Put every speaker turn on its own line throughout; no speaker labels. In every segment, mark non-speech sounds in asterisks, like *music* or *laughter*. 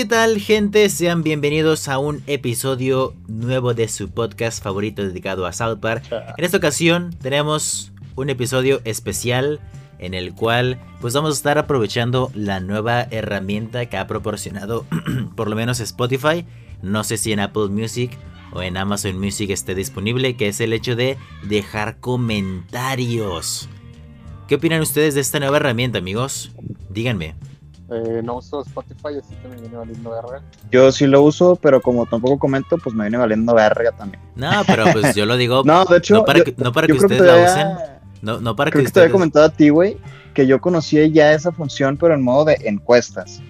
¿Qué tal gente? Sean bienvenidos a un episodio nuevo de su podcast favorito dedicado a South Park. *laughs* En esta ocasión tenemos un episodio especial en el cual pues vamos a estar aprovechando la nueva herramienta que ha proporcionado *clears throat* por lo menos Spotify. No sé si en Apple Music o en Amazon Music esté disponible, que es el hecho de dejar comentarios. ¿Qué opinan ustedes de esta nueva herramienta, amigos? Díganme.
Eh, no uso Spotify, así que me viene valiendo verga.
Yo sí lo uso, pero como tampoco comento, pues me viene valiendo verga también.
No, pero pues yo lo digo. *laughs*
no, de hecho,
no para que, no para que ustedes la usen. No, no para
creo
que,
que
ustedes...
te había comentado a ti, güey, que yo conocía ya esa función, pero en modo de encuestas.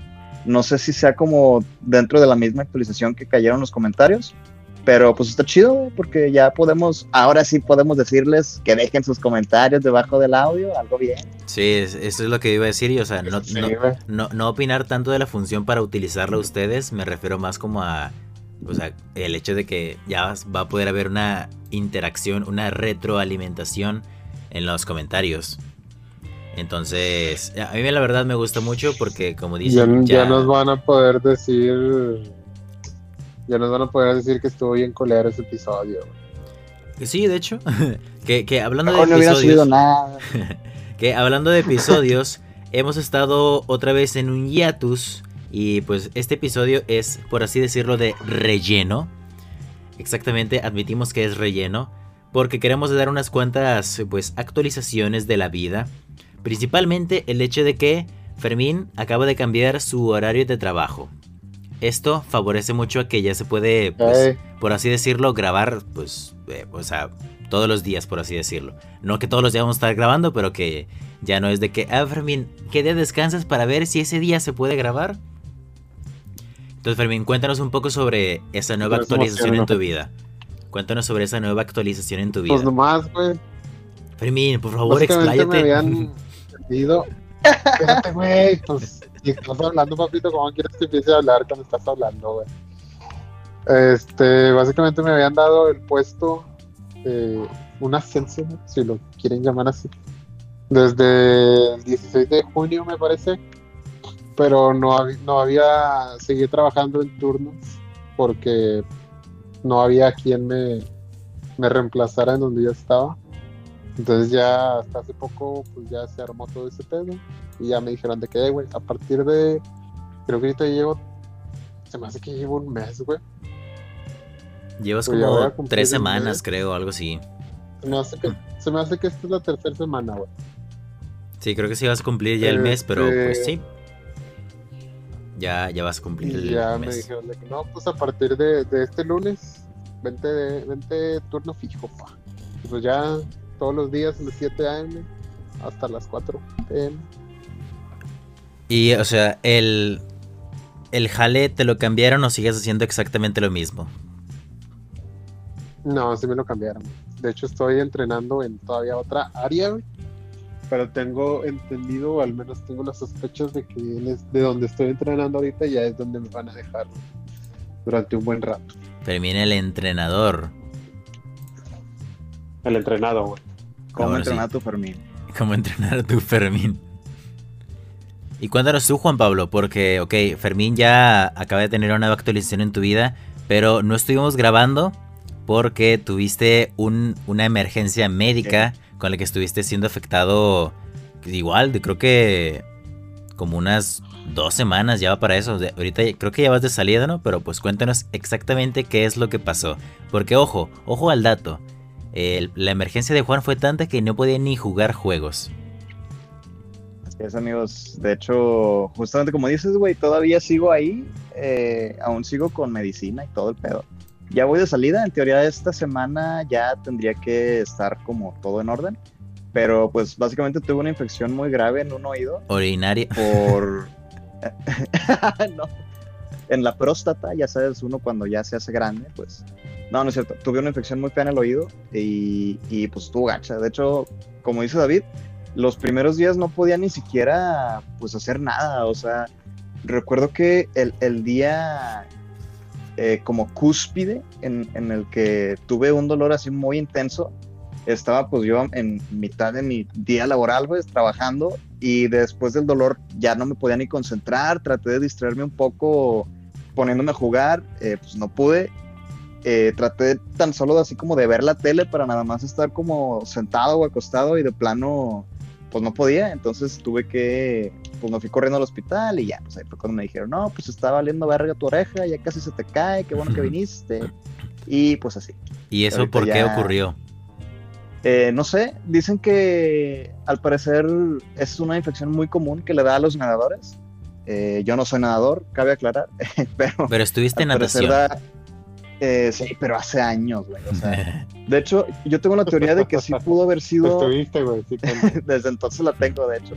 No sé si sea como dentro de la misma actualización que cayeron los comentarios, pero pues está chido, güey, porque ya podemos, ahora sí podemos decirles que dejen sus comentarios debajo del audio, algo bien.
Sí, eso es lo que iba a decir, y, o sea, no, no, no, no, opinar tanto de la función para utilizarla ustedes, me refiero más como a, o sea, el hecho de que ya va a poder haber una interacción, una retroalimentación en los comentarios. Entonces, a mí la verdad me gusta mucho porque como dicen...
Ya, ya... ya nos van a poder decir ya nos van a poder decir que estuvo bien colear ese episodio.
Sí, de hecho. *laughs* que, que, hablando de episodios.
nada. *laughs*
que hablando de episodios, hemos estado otra vez en un hiatus. Y pues este episodio es, por así decirlo, de relleno. Exactamente, admitimos que es relleno. Porque queremos dar unas cuantas pues actualizaciones de la vida. Principalmente el hecho de que Fermín acaba de cambiar su horario de trabajo. Esto favorece mucho a que ya se puede, pues, por así decirlo, grabar, pues, eh, o sea, todos los días, por así decirlo. No que todos los días vamos a estar grabando, pero que ya no es de que, ah, Fermín, ¿qué día descansas para ver si ese día se puede grabar? Entonces, Fermín, cuéntanos un poco sobre esa nueva
Pues
actualización en tu vida. Cuéntanos sobre esa nueva actualización en tu vida.
Pues nomás, güey.
Fermín, por favor,
Básicamente me
expláyate.
habían. *laughs* Espérate, güey. Pues, *laughs* si estás hablando, papito, ¿cómo quieres que empiece a hablar cuando estás hablando, güey? Este, básicamente me habían dado el puesto, eh, un ascenso, si lo quieren llamar así. Desde el 16 de junio, me parece. Pero no, hab- no había. Seguí trabajando en turnos porque no había quien me, me reemplazara en donde yo estaba. Entonces ya hasta hace poco pues ya se armó todo ese pedo y ya me dijeron de que, "Eh, güey, a partir de, creo que ahorita llevo, se me hace que llevo un mes, güey.
Llevas
Pues
como tres semanas,
mes.
creo, algo así.
Se me hace que, se me hace que esta es la tercera semana, güey.
Sí, creo que sí vas a cumplir ya el mes, pero
Este-
pues sí. Ya, ya vas a cumplir el
Y ya me
mes.
dijeron de que no, pues a partir de, de este lunes, vente, de, vente turno fijo, pa. Pues ya todos los días las 7 a.m. hasta las 4 p.m.
Y, o sea, el, el jale te lo cambiaron o sigues haciendo exactamente lo mismo.
No, sí me lo cambiaron. De hecho, estoy entrenando en todavía otra área. Pero tengo entendido, o al menos tengo las sospechas de que de donde estoy entrenando ahorita ya es donde me van a dejar durante un buen rato.
Fermín el entrenador.
El entrenado, güey.
¿Cómo entrenar
sí.
a tu Fermín?
¿Cómo entrenar a tu Fermín? Y cuéntanos tú, Juan Pablo, porque, ok, Fermín ya acaba de tener una nueva actualización en tu vida, pero no estuvimos grabando porque tuviste un- una emergencia médica con la que estuviste siendo afectado igual, de, creo que como unas dos semanas ya va para eso. De- ahorita creo que ya vas de salida, ¿no? Pero pues cuéntanos exactamente qué es lo que pasó. Porque ojo, ojo al dato. El- la emergencia de Juan fue tanta que no podía ni jugar juegos.
Es, amigos. De hecho, justamente como dices, güey, todavía sigo ahí. eh, aún sigo con medicina y todo el pedo. Ya voy de salida. En teoría, esta semana ya tendría que estar como todo en orden. Pero, pues, básicamente tuve una infección muy grave en un oído
Orinaria.
por. *laughs* *laughs* no. En la próstata, ya sabes, uno cuando ya se hace grande, pues. No, no es cierto. Tuve una infección muy fea en el oído y, y pues estuvo gacha. De hecho, como dice David, los primeros días no podía ni siquiera pues hacer nada. O sea, recuerdo que el, el día eh, como cúspide en, en el que tuve un dolor así muy intenso, estaba pues yo en mitad de mi día laboral, pues trabajando y después del dolor ya no me podía ni concentrar, traté de distraerme un poco poniéndome a jugar, eh, pues no pude. Eh, traté tan solo de así como de ver la tele para nada más estar como sentado o acostado y de plano pues no podía, entonces tuve que, pues me fui corriendo al hospital y ya, pues ahí fue cuando me dijeron, no, pues está valiendo verga tu oreja, ya casi se te cae, qué bueno que viniste, y pues así.
¿Y eso por qué ocurrió?
Eh, no sé, dicen que al parecer es una infección muy común que le da a los nadadores. Eh, yo no soy nadador, cabe aclarar, *laughs* pero...
Pero estuviste en natación.
Eh, sí, pero hace años, güey. O sea, *laughs* de hecho, yo tengo la teoría de que sí pudo haber sido.
Estuviste, güey. Sí, *laughs*
Desde entonces la tengo, de hecho.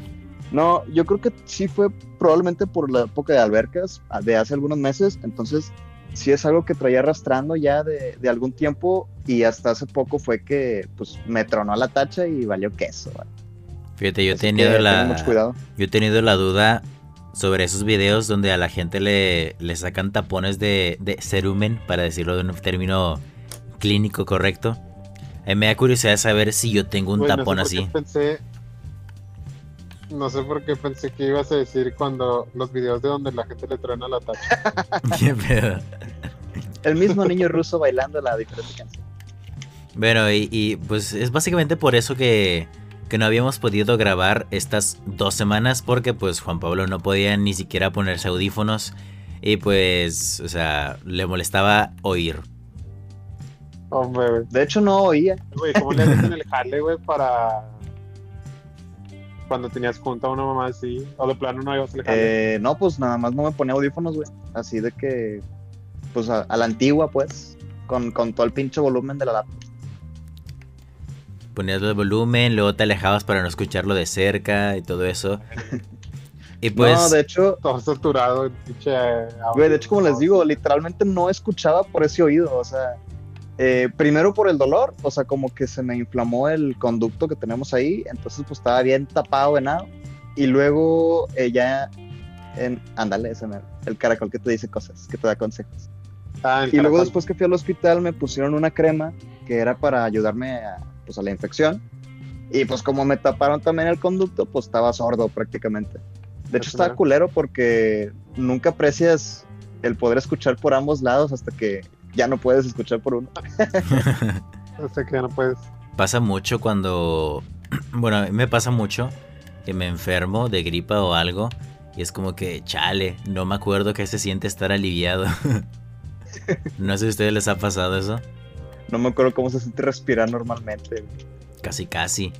No, yo creo que sí fue probablemente por la época de albercas, de hace algunos meses. Entonces, sí es algo que traía arrastrando ya de, de algún tiempo y hasta hace poco fue que pues me tronó la tacha y valió queso.
Fíjate, yo he tenido la. Yo he tenido la duda sobre esos videos donde a la gente le, le sacan tapones de, de cerumen, para decirlo de un término clínico correcto. Mí me da curiosidad saber si yo tengo un tapón
no
sé así.
Pensé, no sé por qué pensé que ibas a decir cuando los videos de donde la gente le truena la tacha. *laughs*
¿Qué pedo?
El mismo niño ruso bailando la diferente canción.
Bueno, y, y pues es básicamente por eso que que no habíamos podido grabar estas dos semanas porque pues Juan Pablo no podía ni siquiera ponerse audífonos y pues, o sea, le molestaba oír.
Hombre, güey.
De hecho no oía.
Güey, ¿cómo le haces en el *laughs* jale, güey, para cuando tenías junto a una mamá así? O de plano no ibas al jale.
Eh, no, pues nada más no me ponía audífonos, güey. Así de que, pues a, a la antigua, pues, con, con todo el pinche volumen de la laptop
ponías el volumen, luego te alejabas para no escucharlo de cerca y todo eso. Y pues.
No, de hecho.
Todo saturado,
Güey, de hecho, como les digo, literalmente no escuchaba por ese oído. O sea, eh, primero por el dolor, o sea, como que se me inflamó el conducto que tenemos ahí. Entonces, pues estaba bien tapado, venado. Y luego eh, ya. En, ándale, ese el caracol que te dice cosas, que te da consejos.
Ah,
y luego, después que fui al hospital, me pusieron una crema que era para ayudarme a pues, a la infección. Y pues como me taparon también el conducto, pues estaba sordo prácticamente. De hecho estaba culero porque nunca aprecias el poder escuchar por ambos lados hasta que ya no puedes escuchar por uno. *laughs*
hasta que ya no puedes.
Pasa mucho cuando, *clears throat* bueno, a mí me pasa mucho que me enfermo de gripa o algo y es como que, chale, no me acuerdo que se siente estar aliviado. *laughs* no sé si a ustedes les ha pasado eso.
No me acuerdo cómo se siente respirar normalmente.
Casi, casi.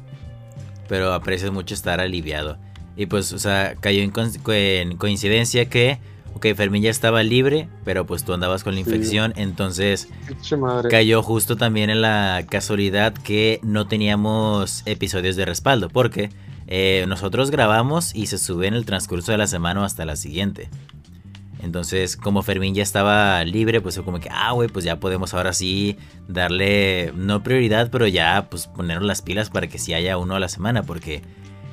Pero aprecias mucho estar aliviado. Y pues, o sea, cayó en, coincidencia que, ok, Fermín ya estaba libre, pero pues tú andabas con la infección, entonces cayó justo también en la casualidad que no teníamos episodios de respaldo, porque eh, nosotros grabamos y se sube en el transcurso de la semana o hasta la siguiente. Entonces, como Fermín ya estaba libre, pues fue como que, ah, güey, pues ya podemos ahora sí darle, no prioridad, pero ya, pues ponernos las pilas para que sí haya uno a la semana, porque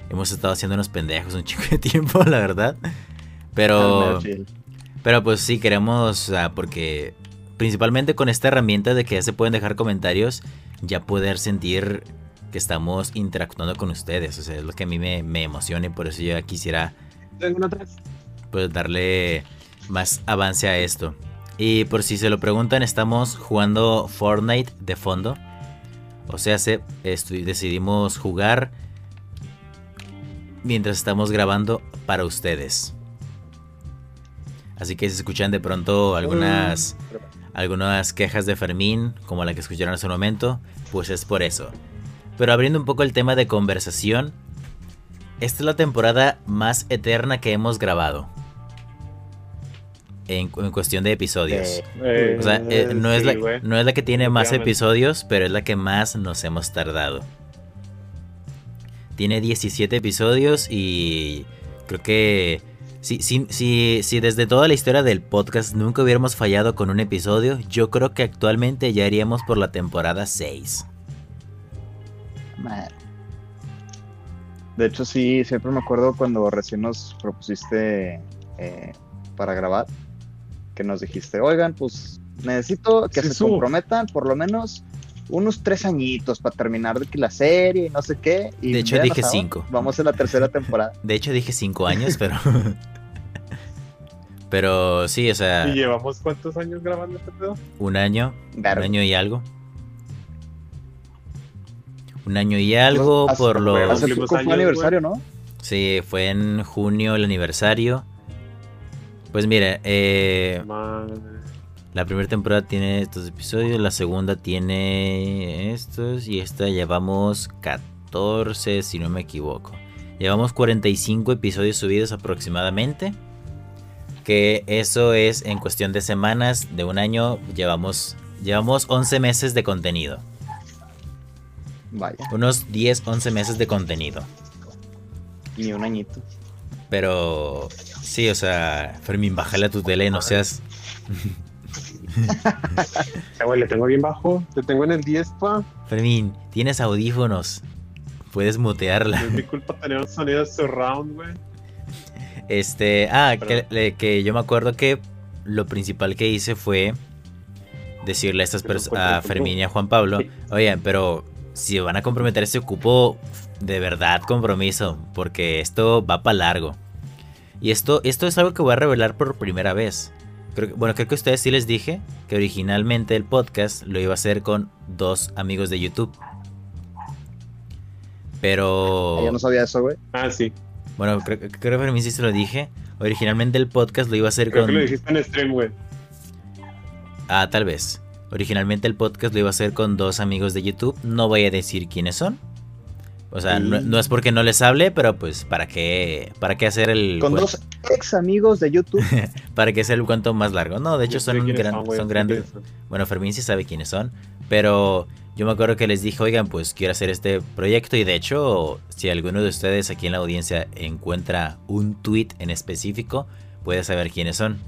hemos estado haciendo unos pendejos un *laughs* chico de tiempo, la verdad. Pero, pero pues sí, queremos, porque principalmente con esta herramienta de que ya se pueden dejar comentarios, ya poder sentir que estamos interactuando con ustedes. O sea, es lo que a mí me, me emociona y por eso yo quisiera pues darle más avance a esto. Y por si se lo preguntan, estamos jugando Fortnite de fondo. O sea, se, decidimos jugar mientras estamos grabando para ustedes. Así que si escuchan de pronto algunas, algunas quejas de Fermín, como la que escucharon hace un momento, pues es por eso. Pero abriendo un poco el tema de conversación, esta es la temporada más eterna que hemos grabado en, cuestión de episodios. Eh, o sea, eh, no, es la, no es la que tiene más episodios, pero es la que más nos hemos tardado. Tiene 17 episodios y creo que si, si, si, si desde toda la historia del podcast nunca hubiéramos fallado con un episodio, yo creo que actualmente ya iríamos por la temporada 6.
De hecho, sí, siempre me acuerdo cuando recién nos propusiste eh, para grabar que nos dijiste, oigan, pues necesito que se comprometan por lo menos unos tres añitos para terminar de que la serie y no sé qué. Y
de hecho dije cinco.
Vamos en la tercera *laughs* temporada.
De hecho dije cinco años, pero... *laughs* Pero sí, o sea,
¿Y llevamos cuántos años grabando este pedo?
un año, un año y algo. Un año y algo
Hace-
por los...
Hace
Cumplimos
poco fue
años,
aniversario, ¿no?
Sí, fue en junio el aniversario. Pues mire, eh,
Madre.
la primera temporada tiene estos episodios, la segunda tiene estos y esta llevamos 14 si no me equivoco. Llevamos 45 episodios subidos aproximadamente. Que eso es en cuestión de semanas, de un año, llevamos, llevamos 11 meses de contenido.
Vaya,
Unos 10, 11 meses de contenido.
ni un añito.
Pero sí, o sea, Fermín, bájale a tu tele, no seas. *laughs*
Güey, le tengo bien bajo. Te tengo en el 10, pa.
Fermín, tienes audífonos. Puedes mutearla.
Es mi culpa tener un sonido surround, güey.
Este, ah, que, que yo me acuerdo que lo principal que hice fue decirle a estas personas, a. Fermín y a Juan Pablo,
Sí.
oigan, pero si van a comprometer este cupo, de verdad compromiso, porque esto va para largo. Y esto, esto es algo que voy a revelar por primera vez. Creo que- bueno, creo que a ustedes sí les dije que originalmente el podcast lo iba a hacer con dos amigos de YouTube. Pero...
Yo no sabía eso, güey.
Ah, sí.
Bueno, creo, creo que a Fermín sí se lo dije. Originalmente el podcast lo iba a hacer
Creo
con...
que lo dijiste en stream, güey.
Ah, tal vez. Originalmente el podcast lo iba a hacer con dos amigos de YouTube. No voy a decir quiénes son. O sea, no, no es porque no les hable, pero pues para qué, para qué hacer el
Con dos ex amigos de YouTube. *laughs*
para que sea el cuento más largo. No, de hecho son, gran- grandes. Bueno, Fermín sí sabe quiénes son, pero yo me acuerdo que les dije, oigan, pues quiero hacer este proyecto y de hecho, si alguno de ustedes aquí en la audiencia encuentra un tweet en específico, puede saber quiénes son.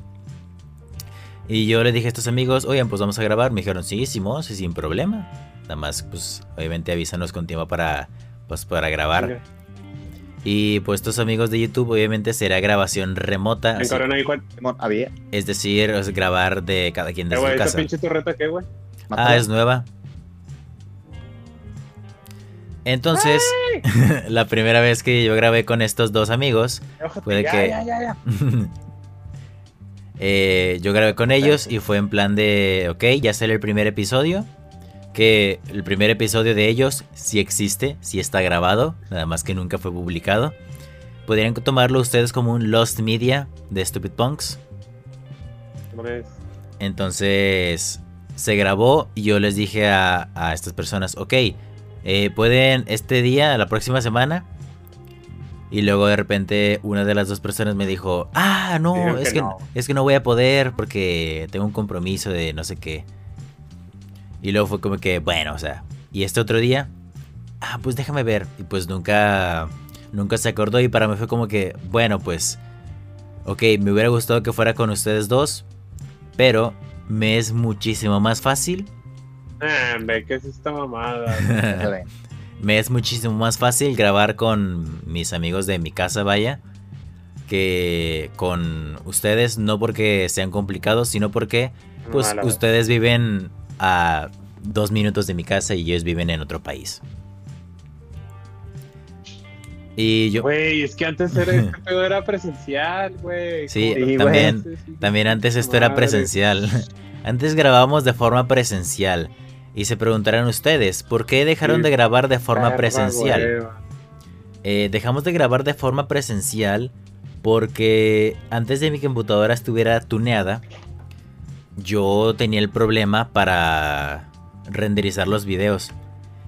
Y yo le dije a estos amigos, oigan, pues vamos a grabar. Me dijeron, sí, Simón, sí, sin problema. Nada más, pues, obviamente avísanos con tiempo para, pues, para grabar. Y pues estos amigos de YouTube, obviamente será grabación remota.
En
así-
Corona ahí, Juan.
Había.
es decir, es grabar de cada quien
Eh,
desde
güey,
su casa.
pinche torreta, ¿qué, güey?
Ah, es nueva. Entonces, *laughs* la primera vez que yo grabé con estos dos amigos, Puede
ya,
que-
ya, ya, ya. *laughs*
eh, yo grabé con ellos y fue en plan de, ok, ya sale el primer episodio. Que el primer episodio de ellos sí existe, sí está grabado, nada más que nunca fue publicado. Podrían tomarlo ustedes como un Lost Media de Stupid Punks. Entonces se grabó y yo les dije a, a estas personas, ok, eh, pueden este día, la próxima semana. Y luego de repente una de las dos personas me dijo, ah, no, es
que
que,
no.
es que no voy a poder porque tengo un compromiso de no sé qué. Y luego fue como que, bueno, o sea, y este otro día, ah, pues déjame ver. Y pues nunca, nunca se acordó y para mí fue como que, bueno, pues, ok, me hubiera gustado que fuera con ustedes dos, pero me es muchísimo más fácil.
Ah, hombre, ¿qué es esta mamada? *laughs*
Me es muchísimo más fácil grabar con mis amigos de mi casa, vaya, que con ustedes, no porque sean complicados, sino porque pues
Mala,
ustedes viven a dos minutos de mi casa y ellos viven en otro país. Y yo
Güey, es que antes era, *laughs* este pedo era presencial, güey.
Sí,
¿Cómo
Sí,
te
también-
hijo
También antes esto era presencial. *laughs* Antes grabábamos de forma presencial. Y se preguntarán ustedes, ¿por qué dejaron
Sí,
de grabar de forma presencial? Eh, dejamos de grabar de forma presencial porque antes de mi computadora estuviera tuneada, yo tenía el problema para renderizar los videos.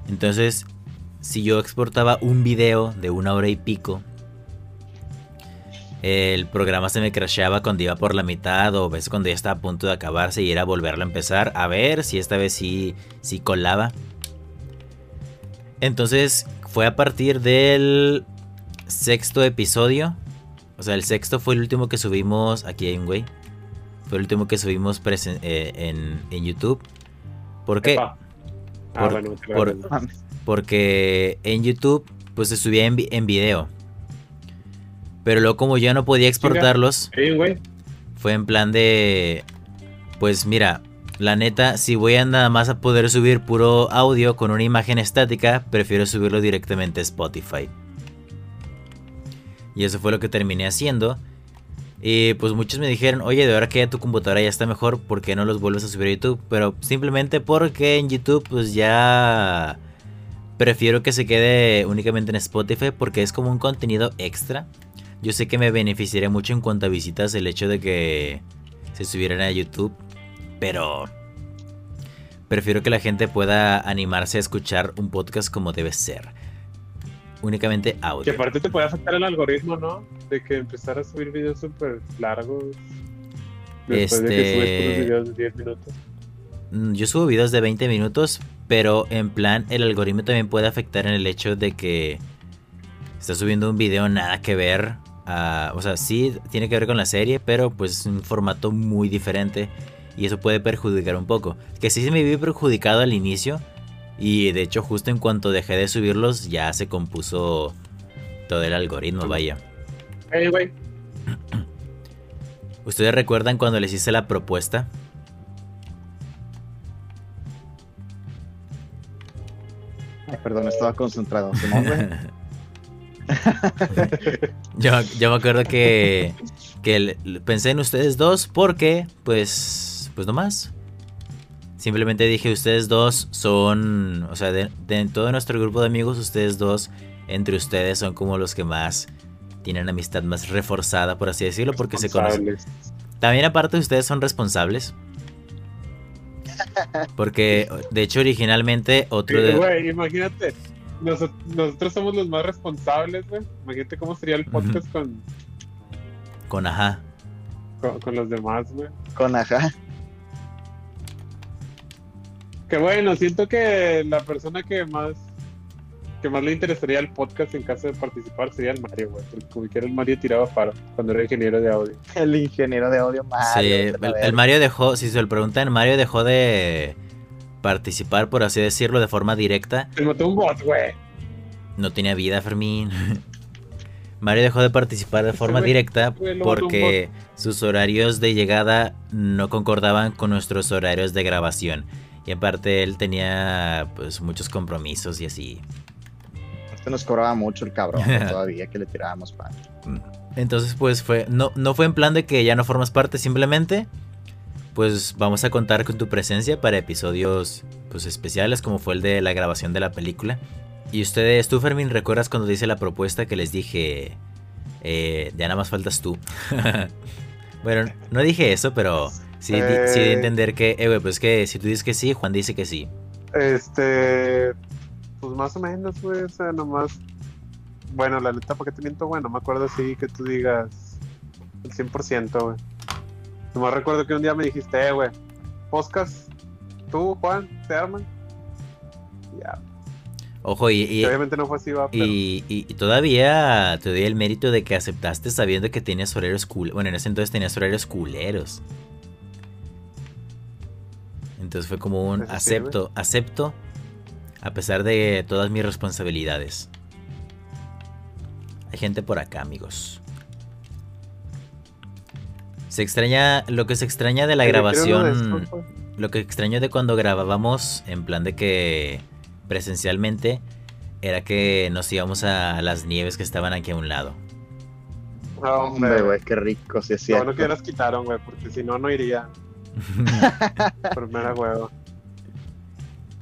Entonces, si yo exportaba un video de una hora y pico, el programa se me crasheaba cuando iba por la mitad o a veces cuando ya estaba a punto de acabarse y era volverlo a empezar a ver si esta vez sí, sí colaba. Entonces fue a partir del sexto episodio. O sea, el sexto fue el último que subimos. Aquí un güey. Fue el último que subimos presen- eh, en, en YouTube. ¿Por qué?
Ah,
Por-
bueno,
por-. Porque en YouTube pues se subía en, vi- en video. Pero luego como yo no podía exportarlos, fue en plan de... Pues mira, la neta, si voy a nada más a poder subir puro audio con una imagen estática, prefiero subirlo directamente a Spotify. Y eso fue lo que terminé haciendo. Y pues muchos me dijeron, oye, de ahora que ya tu computadora ya está mejor, ¿por qué no los vuelves a subir a YouTube? Pero simplemente porque en YouTube pues ya prefiero que se quede únicamente en Spotify porque es como un contenido extra. Yo sé que me beneficiaría mucho en cuanto a visitas el hecho de que se subieran a YouTube, pero prefiero que la gente pueda animarse a escuchar un podcast como debe ser. Únicamente audio.
Que aparte te puede afectar el algoritmo, ¿no? De que empezar a subir videos súper largos. Después de que subes
Este-
unos videos de 10 minutos.
Mm, Yo subo videos de 20 minutos, pero en plan el algoritmo también puede afectar en el hecho de que estás subiendo un video nada que ver. a- o sea, sí tiene que ver con la serie, pero pues es un formato muy diferente y eso puede perjudicar un poco. Que sí se me vi perjudicado al inicio y de hecho justo en cuanto dejé de subirlos ya se compuso todo el algoritmo, vaya.
Hey, güey. *clears throat*
¿Ustedes recuerdan cuando les hice la propuesta?
Ay, perdón, estaba concentrado. *laughs*
Yo, yo me acuerdo que, que el- pensé en ustedes dos porque, pues, pues no más. Simplemente dije, ustedes dos son, o sea, de, de todo nuestro grupo de amigos, ustedes dos, entre ustedes son como los que más tienen amistad más reforzada, por así decirlo, porque se conocen. También aparte ustedes son responsables. Porque, de hecho, originalmente otro
Sí,
de...
Güey, imagínate. noso- nosotros somos los más responsables, güey. Imagínate cómo sería el podcast con,
Con ajá.
con, con los demás, güey.
Con ajá.
Que bueno, siento que la persona que más que más le interesaría el podcast en caso de participar sería el Mario, güey. Porque como quiera el Mario tiraba paro cuando era ingeniero de audio. *laughs*
El ingeniero de audio
Sí,
Mario. la
el, Mario dejó, si se lo preguntan, Mario dejó de participar, por así decirlo, de forma directa.
Se mató un bot, güey.
No tenía vida, Fermín. *laughs* Mario dejó de participar de forma directa porque sus horarios de llegada no concordaban con nuestros horarios de grabación. Y aparte él tenía pues muchos compromisos y así.
Este nos cobraba mucho el cabrón *laughs* todavía que le tirábamos pan.
Entonces, pues fue. No, no fue en plan de que ya no formas parte, simplemente. Pues vamos a contar con tu presencia para episodios pues especiales, como fue el de la grabación de la película. Y ustedes, tú, Fermín, ¿recuerdas cuando te hice la propuesta que les dije. eh, ya nada más faltas tú? *laughs* bueno, no dije eso, pero sí, a
Eh.
entender que, eh, güey, pues que si tú dices que sí, Juan dice que sí.
Este. Pues más o menos, güey. O sea, nomás. Bueno, la neta, ¿para qué te miento, güey? No me acuerdo así que tú digas el 100%, güey. Nomás recuerdo que un día me dijiste, eh, güey, podcast, tú, Juan, ¿te arman? Ya.
Ojo, y, y-
obviamente no fue así, va, pero.
Y, y- y todavía te doy el mérito de que aceptaste sabiendo que tenías horarios culeros. Bueno, en ese entonces tenías horarios culeros. Entonces fue como un acepto, acepto, a pesar de todas mis responsabilidades. Hay gente por acá, amigos. Se extraña, lo que se extraña de la grabación, lo que extraño de cuando grabábamos en plan de que presencialmente era que nos íbamos a las nieves que estaban aquí a un lado.
No,
Hombre, güey, qué rico, sí es cierto.
bueno que las quitaron, güey, porque si no, no iría. *laughs* Primera huevo.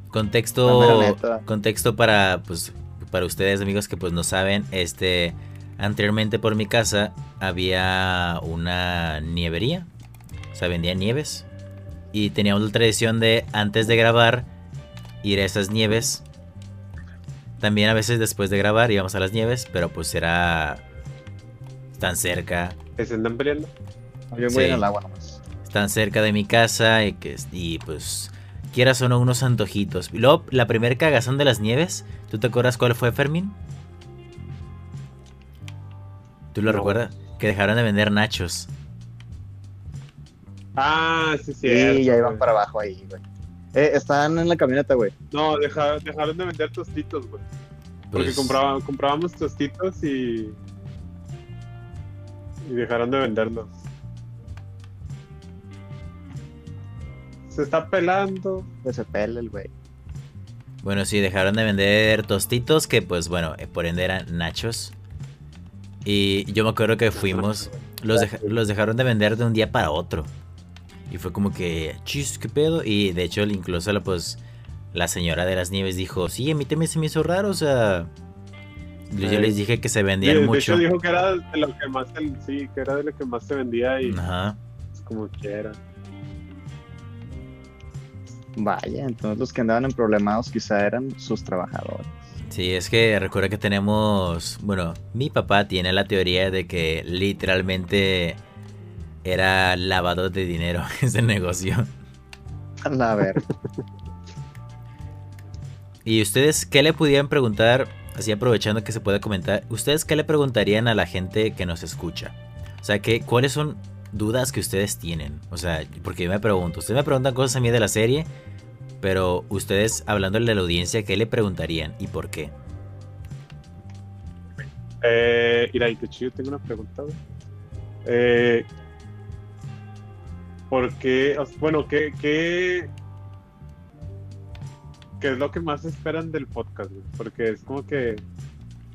contexto contexto para pues para ustedes amigos que pues no saben, este anteriormente por mi casa había una nievería. O sea, vendía nieves y teníamos la tradición de antes de grabar ir a esas nieves. También a veces después de grabar íbamos a las nieves, pero pues era tan cerca,
se andan peleando.
Yo voy
Sí.
en el agua nomás.
Tan cerca de mi casa y que y pues quieras o no unos antojitos. Y luego la primera cagazón de las nieves, ¿tú te acuerdas cuál fue Fermín? ¿Tú lo
No.
recuerdas? Que dejaron de vender nachos.
Ah, sí, sí.
Sí, ya iban para abajo ahí, güey. Eh, están en la camioneta, güey.
No, deja- dejaron de vender tostitos, güey. Porque
Pues,
compraba- comprábamos tostitos y. Y dejaron de venderlos. Se está pelando.
Que se pele el güey.
Bueno, sí, dejaron de vender tostitos que pues bueno, eh, por ende eran nachos. Y yo me acuerdo que fuimos, los, deja- los dejaron de vender de un día para otro. Y fue como que, chis, qué pedo. Y de hecho, incluso la, pues, la señora de las nieves dijo, sí, a mí también se me hizo raro, o sea... Yo
Eh,
les dije que se
Sí,
vendían
de
mucho.
hecho dijo que era de lo que más sí, que era de lo que más se vendía y
Ajá.
pues, como quiera.
Vaya, entonces los que andaban en problemados quizá eran sus trabajadores.
Sí, es que recuerda que tenemos, bueno, mi papá tiene la teoría de que literalmente era lavado de dinero *laughs* ese negocio.
A ver,
¿Y ustedes qué le pudieran preguntar, así aprovechando que se puede comentar, ustedes qué le preguntarían a la gente que nos escucha? O sea, ¿qué, ¿cuáles son dudas que ustedes tienen? O sea, porque yo me pregunto, ustedes me preguntan cosas a mí de la serie, pero ustedes hablándole a la audiencia, ¿qué le preguntarían y por qué?
Eh, mira, y de hecho yo tengo una pregunta, güey. Eh, ¿Por qué? bueno, ¿qué, qué, qué es lo que más esperan del podcast? güey? Porque es como que,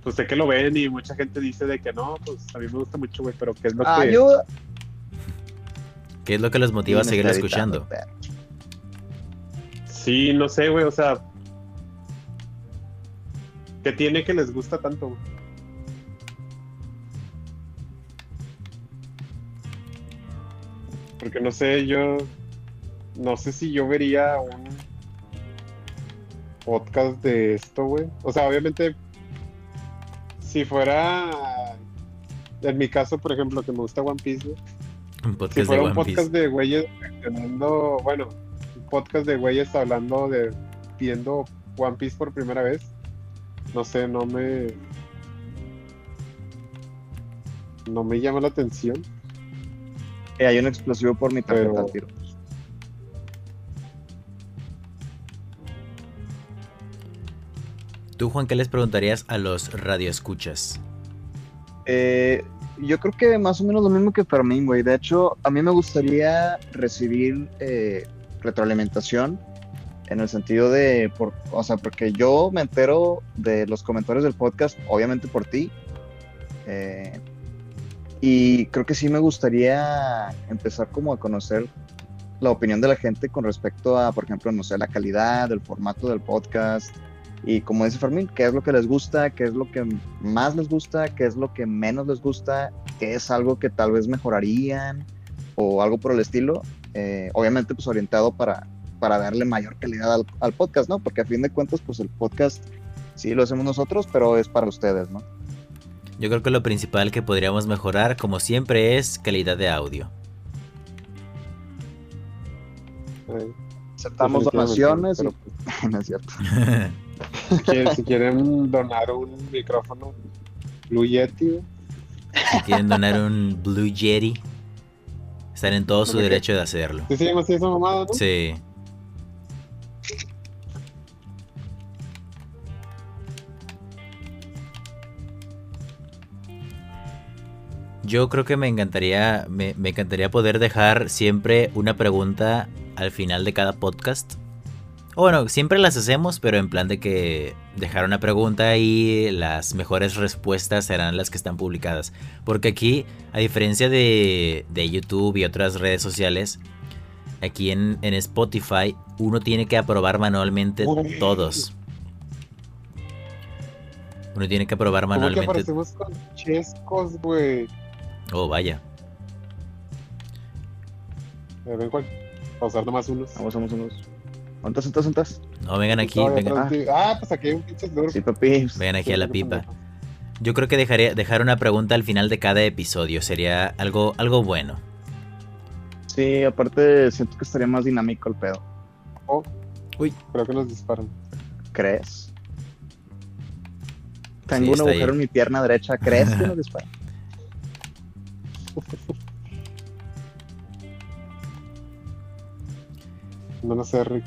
pues sé que lo ven y mucha gente dice de que no, pues a mí me gusta mucho, güey, pero ¿qué es lo que...
ayuda.
¿Qué es lo que los motiva a
Sí,
seguir escuchando?
pero-
Sí, no sé, güey, o sea... ¿Qué tiene que les gusta tanto? güey? Porque no sé, yo... No sé si yo vería un podcast de esto, güey. O sea, obviamente, si fuera... En mi caso, por ejemplo, que me gusta One Piece, güey.
Un
Si
podcast
fuera
de
un
One
podcast
Piece.
de güeyes reaccionando, bueno, un podcast de güeyes hablando de viendo One Piece por primera vez, no sé, no me no me llama la atención.
Eh, hay un explosivo por mi tarjeta
Pero-
tiro.
¿Tú, Juan, qué les preguntarías a los radioescuchas?
Eh, yo creo que más o menos lo mismo que Fermín, güey. De hecho, a mí me gustaría recibir eh, retroalimentación en el sentido de, por, o sea, porque yo me entero de los comentarios del podcast, obviamente por ti. eh, y creo que sí me gustaría empezar como a conocer la opinión de la gente con respecto a, por ejemplo, no sé, la calidad, el formato del podcast. Y como dice Fermín, qué es lo que les gusta, qué es lo que más les gusta, qué es lo que menos les gusta, qué es algo que tal vez mejorarían o algo por el estilo. Eh, obviamente, pues orientado para, para darle mayor calidad al, al podcast, ¿no? Porque a fin de cuentas, pues el podcast sí lo hacemos nosotros, pero es para ustedes, ¿no?
Yo creo que lo principal que podríamos mejorar, como siempre, es calidad de audio.
Aceptamos donaciones.
pero, *laughs*
no es cierto. *laughs*
si, quieren, si quieren donar un micrófono Blue Yeti,
si quieren donar un Blue Yeti, están en todo su derecho de hacerlo.
¿sí llama así esa mamada, no?
Sí. Yo creo que me encantaría, me, me encantaría poder dejar siempre una pregunta al final de cada podcast. O bueno, siempre las hacemos, pero en plan de que dejar una pregunta y las mejores respuestas serán las que están publicadas. Porque aquí, a diferencia de, de YouTube y otras redes sociales, aquí en, en Spotify uno tiene que aprobar manualmente
Uy.
todos. Uno tiene que aprobar
¿Cómo que
manualmente.
aparecemos con chescos, güey?
Oh, vaya.
Eh, ven, Juan. Pausar nomás unos.
Vamos, vamos, vamos. ¿Cuántas, cuántas, cuántas?
No, vengan aquí, vengan,
de- Ah, pues aquí hay un pinche.
Sí, papi.
vengan aquí a la pipa. Yo creo que dejaría dejar una pregunta al final de cada episodio. Sería algo, algo bueno.
Sí, aparte siento que estaría más dinámico el pedo.
Oh,
Uy.
creo que nos disparan.
¿Crees? Tengo
Sí,
un agujero
ahí.
en mi pierna derecha. ¿Crees que nos *laughs* dispara?
No lo sé, Rick.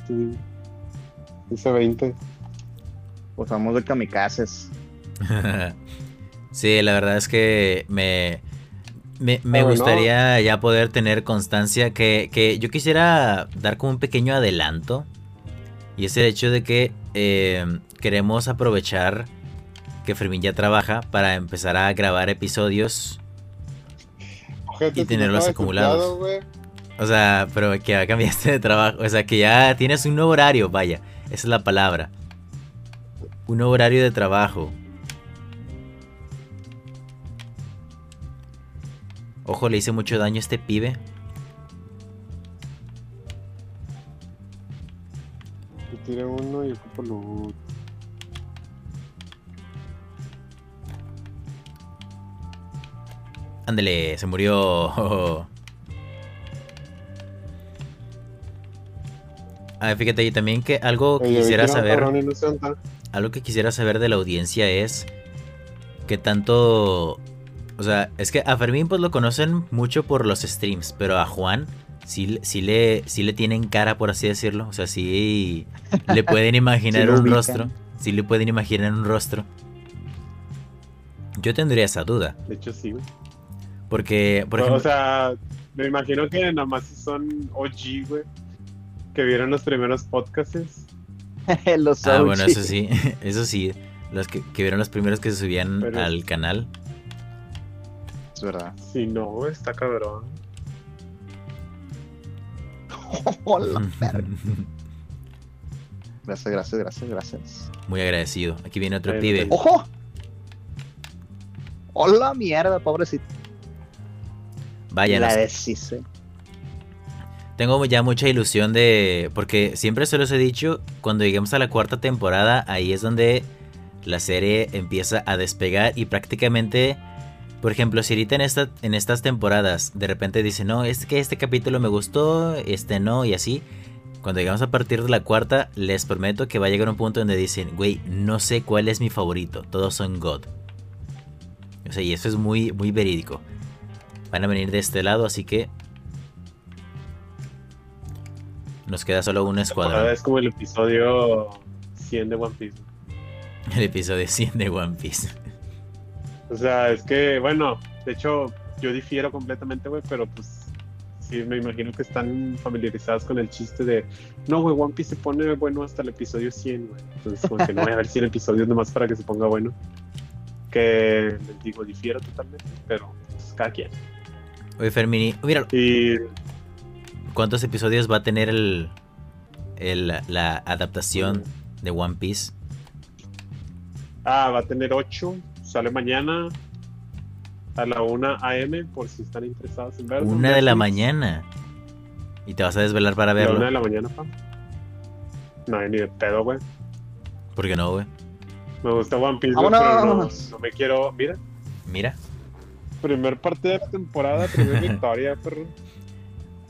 Dice 20.
Pues vamos de kamikazes. *laughs*
sí, la verdad es que me, me, me gustaría ya poder tener constancia que, que yo quisiera dar como un pequeño adelanto. Y es el hecho de que eh, queremos aprovechar que Fermín ya trabaja para empezar a grabar episodios
Ojete,
Y tenerlos acumulados. O sea, pero que ya cambiaste de trabajo. O sea, que ya tienes un nuevo horario, vaya. Esa es la palabra. Un nuevo horario de trabajo. Ojo, le hice mucho daño a este pibe.
Yo tiré uno y ocupo loot.
Ándele, se murió. *laughs* A ver, fíjate, y también que algo que
Oye,
quisiera saber. Algo que quisiera saber de la audiencia es que tanto, o sea, es que a Fermín pues lo conocen mucho por los streams, pero a Juan sí, sí le, sí le tienen cara por así decirlo, o sea, sí le pueden *laughs* imaginar
Sí
un
ubican.
rostro, sí le pueden imaginar un rostro. Yo tendría esa duda,
De hecho, sí, güey.
porque, por
o
ejemplo,
sea, me imagino que nada más son OG, güey. Que vieron los primeros podcasts. *laughs*
Los
ah,
OG.
bueno, eso sí, *laughs* eso sí, los que, que vieron los primeros que se subían
Pero-
al canal.
Es verdad.
Si no, está cabrón. *laughs*
Hola. Gracias, gracias, gracias, gracias.
Muy agradecido. Aquí viene otro
Ahí
pibe.
¡Ojo! ¡Hola, mierda, pobrecito!
Vaya,
La
nos-
deshice.
Tengo ya mucha ilusión de... Porque siempre se los he dicho, cuando lleguemos a la cuarta temporada, ahí es donde la serie empieza a despegar y prácticamente... Por ejemplo, si ahorita en, esta, en estas temporadas de repente dicen, no, es que este capítulo me gustó, este no, y así. Cuando llegamos a partir de la cuarta, les prometo que va a llegar un punto donde dicen, güey, no sé cuál es mi favorito, todos son God. O sea, y eso es muy, muy verídico. Van a venir de este lado, así que... Nos queda solo un escuadrón.
es como el episodio 100 de One Piece.
El episodio 100 de One Piece.
O sea, es que, bueno, de hecho, yo difiero completamente, güey, pero pues sí, me imagino que están familiarizados con el chiste de, no, güey, One Piece se pone bueno hasta el episodio 100, güey. Entonces, como que no voy a ver 100 episodios nomás para que se ponga bueno. Que les digo, difiero totalmente, pero pues, cada quien.
Oye, Fermini, mira,
Y
¿cuántos episodios va a tener el, el- la adaptación de One Piece?
Ah, va a tener 8. Sale mañana a la 1 AM por si están interesados en verlo.
Una de la mañana. Y te vas a desvelar para
A la 1 de
verlo.
la mañana, pa. No, ni de pedo, güey.
¿Por qué no, güey?
Me gusta One Piece,
Vámonos,
pero no, no me quiero. Mira,
Mira.
primer parte de la temporada, primer *laughs* victoria, perro.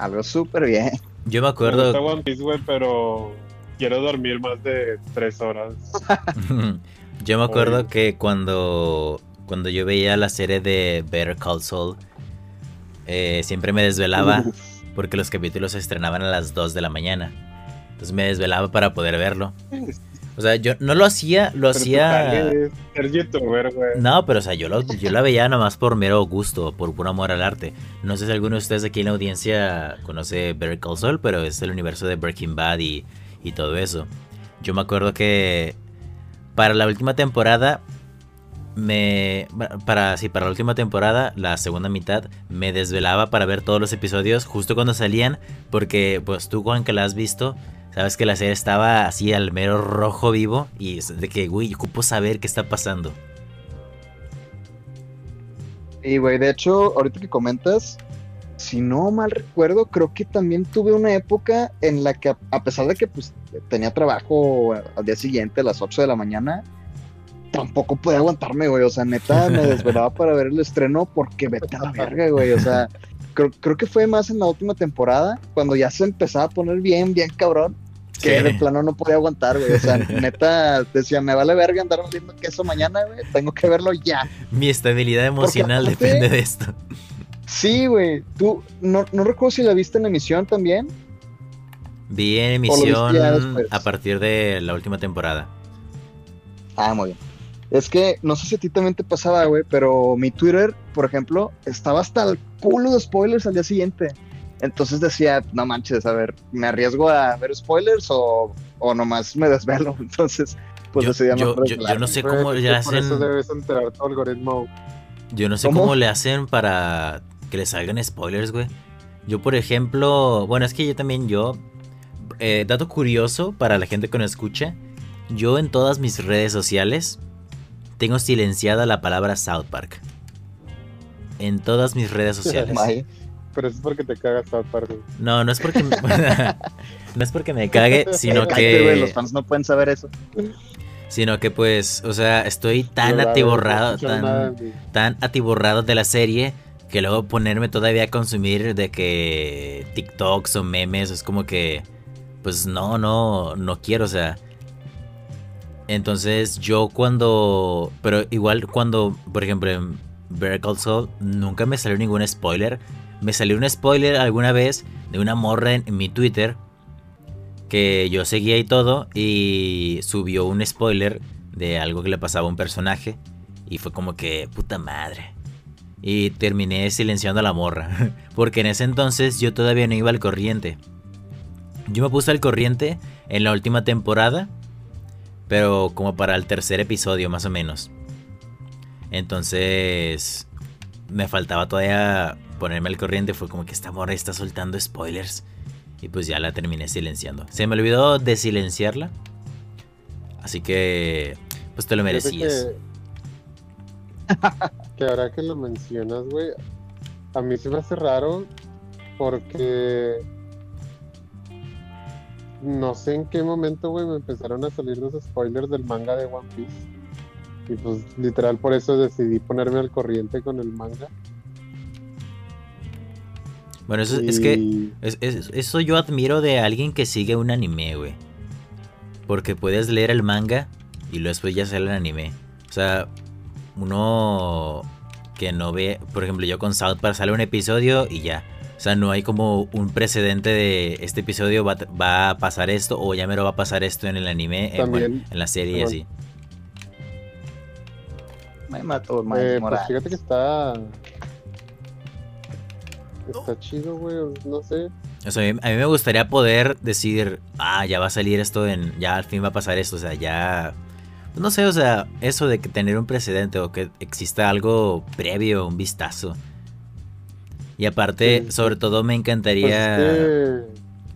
Algo súper bien.
Yo me
Me gusta
acuerdo.
One Piece, güey, pero quiero dormir más de 3 horas. *laughs*
yo me acuerdo
Oye.
que cuando. Cuando yo veía la serie de Better Call Saul. eh, siempre me desvelaba.
Uf.
Porque los capítulos se estrenaban a las 2 de la mañana. Entonces me desvelaba para poder verlo. O sea, yo no lo hacía, lo
Pero
hacía.
Ser youtuber, güey.
No, pero o sea, yo lo, yo la veía nomás por mero gusto, por puro amor al arte. No sé si alguno de ustedes aquí en la audiencia conoce Better Call Saul, pero es el universo de Breaking Bad y, y todo eso. Yo me acuerdo que para la última temporada me para sí, para la última temporada, la segunda mitad me desvelaba para ver todos los episodios justo cuando salían, porque pues tú Juan que la has visto, sabes que la serie estaba así al mero rojo vivo y es de que, güey, ocupo saber qué está pasando.
Y, güey, de hecho, ahorita que comentas, si no mal recuerdo, creo que también tuve una época en la que, a- a pesar de que pues, tenía trabajo al día siguiente a las 8 de la mañana, tampoco podía aguantarme, güey. O sea, neta, me *laughs* desvelaba para ver el estreno porque vete a la verga, güey. O sea, creo, creo que fue más en la última temporada, cuando ya se empezaba a poner bien, bien cabrón, que
Sí.
de plano no podía aguantar, güey. O sea, *laughs* neta, decía, me vale verga andar oliendo queso mañana, güey. Tengo que verlo ya.
Mi estabilidad emocional
aparte-
depende de esto.
Sí, güey. Tú, no, no recuerdo si la viste en emisión también.
Vi en
¿O lo viste
emisión a partir de la última temporada.
Ah, muy bien. Es que no sé si a ti también te pasaba, güey, pero mi Twitter, por ejemplo, estaba hasta el culo de spoilers al día siguiente. Entonces decía, no manches, a ver, ¿me arriesgo a ver spoilers o, o nomás me desvelo? *laughs* Entonces, pues
Yo,
decidí
yo-
mejor
yo- yo no sé cómo le
Por eso
hacen.
debes enterar tu algoritmo.
Yo no sé
¿Cómo?
cómo le hacen para que le salgan spoilers, güey. Yo, por ejemplo, bueno, es que yo también, yo, eh, dato curioso para la gente que nos escucha, yo en todas mis redes sociales tengo silenciada la palabra South Park. En todas mis redes *laughs* sociales.
Pero eso es porque te cagas South Park.
No, no es porque me, *laughs* no es porque me cague, *laughs* sino
güey, los
que
fans no pueden saber eso.
sino que pues, o sea, estoy tan
Yo,
atiborrado,
no nada
tan
de-
tan atiborrado de la serie que luego ponerme todavía a consumir de que TikToks o memes es como que pues no, no, no quiero, o sea. Entonces yo cuando, pero igual cuando, por ejemplo, en Better Call Saul nunca me salió ningún spoiler. Me salió un spoiler alguna vez de una morra en, mi Twitter que yo seguía y todo y subió un spoiler de algo que le pasaba a un personaje y fue como que puta madre. Y terminé silenciando a la morra. *laughs* Porque en ese entonces yo todavía no iba al corriente. Yo me puse al corriente en la última temporada. Pero como para el tercer episodio más o menos. Entonces me faltaba todavía ponerme al corriente. Fue como que esta morra está soltando spoilers. Y pues ya la terminé silenciando. Se me olvidó de silenciarla. Así que pues te lo merecías.
Que, *laughs* que ahora que lo mencionas, güey, a mí se me hace raro porque no sé en qué momento, güey, me empezaron a salir los spoilers del manga de One Piece. Y pues literal por eso decidí ponerme al corriente con el manga.
Bueno, eso, es que
Y-
Es- es- eso yo admiro de alguien que sigue un anime, güey. Porque puedes leer el manga y luego después ya sale el anime. O sea, uno que no ve, por ejemplo, yo con South Park sale un episodio y ya. O sea, no hay como un precedente de este episodio va, a- va a pasar esto o ya mero va a pasar esto en el anime, en, en la serie y así.
Me mató Miles
eh, pues fíjate que está... Está chido, güey, no sé.
O sea, a mí, a mí me gustaría poder decir, ah, ya va a salir esto en, ya al fin va a pasar esto, o sea, ya, pues no sé, o sea, eso de que tener un precedente o que exista algo previo, un vistazo. Y aparte,
Sí,
sobre todo me
Pues
encantaría,
es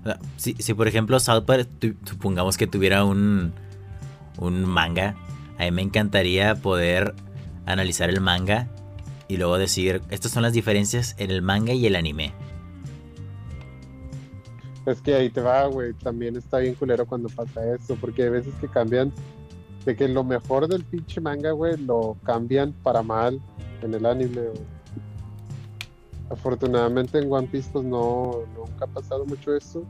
que-
si, si por ejemplo South Park, tu- supongamos que tuviera un, un manga, a mí me encantaría poder analizar el manga y luego decir, estas son las diferencias en el manga y el anime.
Es que ahí te va, güey. También está bien culero cuando pasa eso, porque hay veces que cambian de que lo mejor del pinche manga, güey, lo cambian para mal en el anime. güey. Afortunadamente en One Piece, pues no, nunca ha pasado mucho eso.